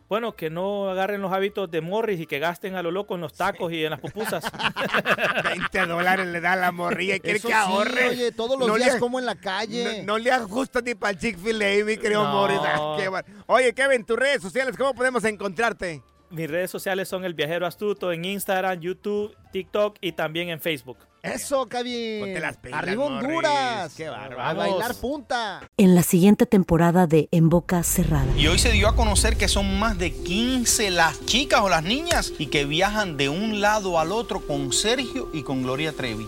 Bueno, que no agarren los hábitos de Morris y que gasten a lo loco en los tacos y en las pupusas. 20 dólares le da la morrilla y quiere que ahorre. oye, todos los días como en la calle. No, le ajusta ni para el Chick-fil-A, mi querido Morris. Ah, oye, Kevin, tus redes sociales, ¿cómo podemos encontrarte? Mis redes sociales son El Viajero Astuto en Instagram, YouTube, TikTok y también en Facebook. Eso, Kevin. Ponte las Arriba Honduras. Qué bárbaro. A bailar punta. En la siguiente temporada de En Boca Cerrada. Y hoy se dio a conocer que son más de 15 las chicas o las niñas y que viajan de un lado al otro con Sergio y con Gloria Trevi.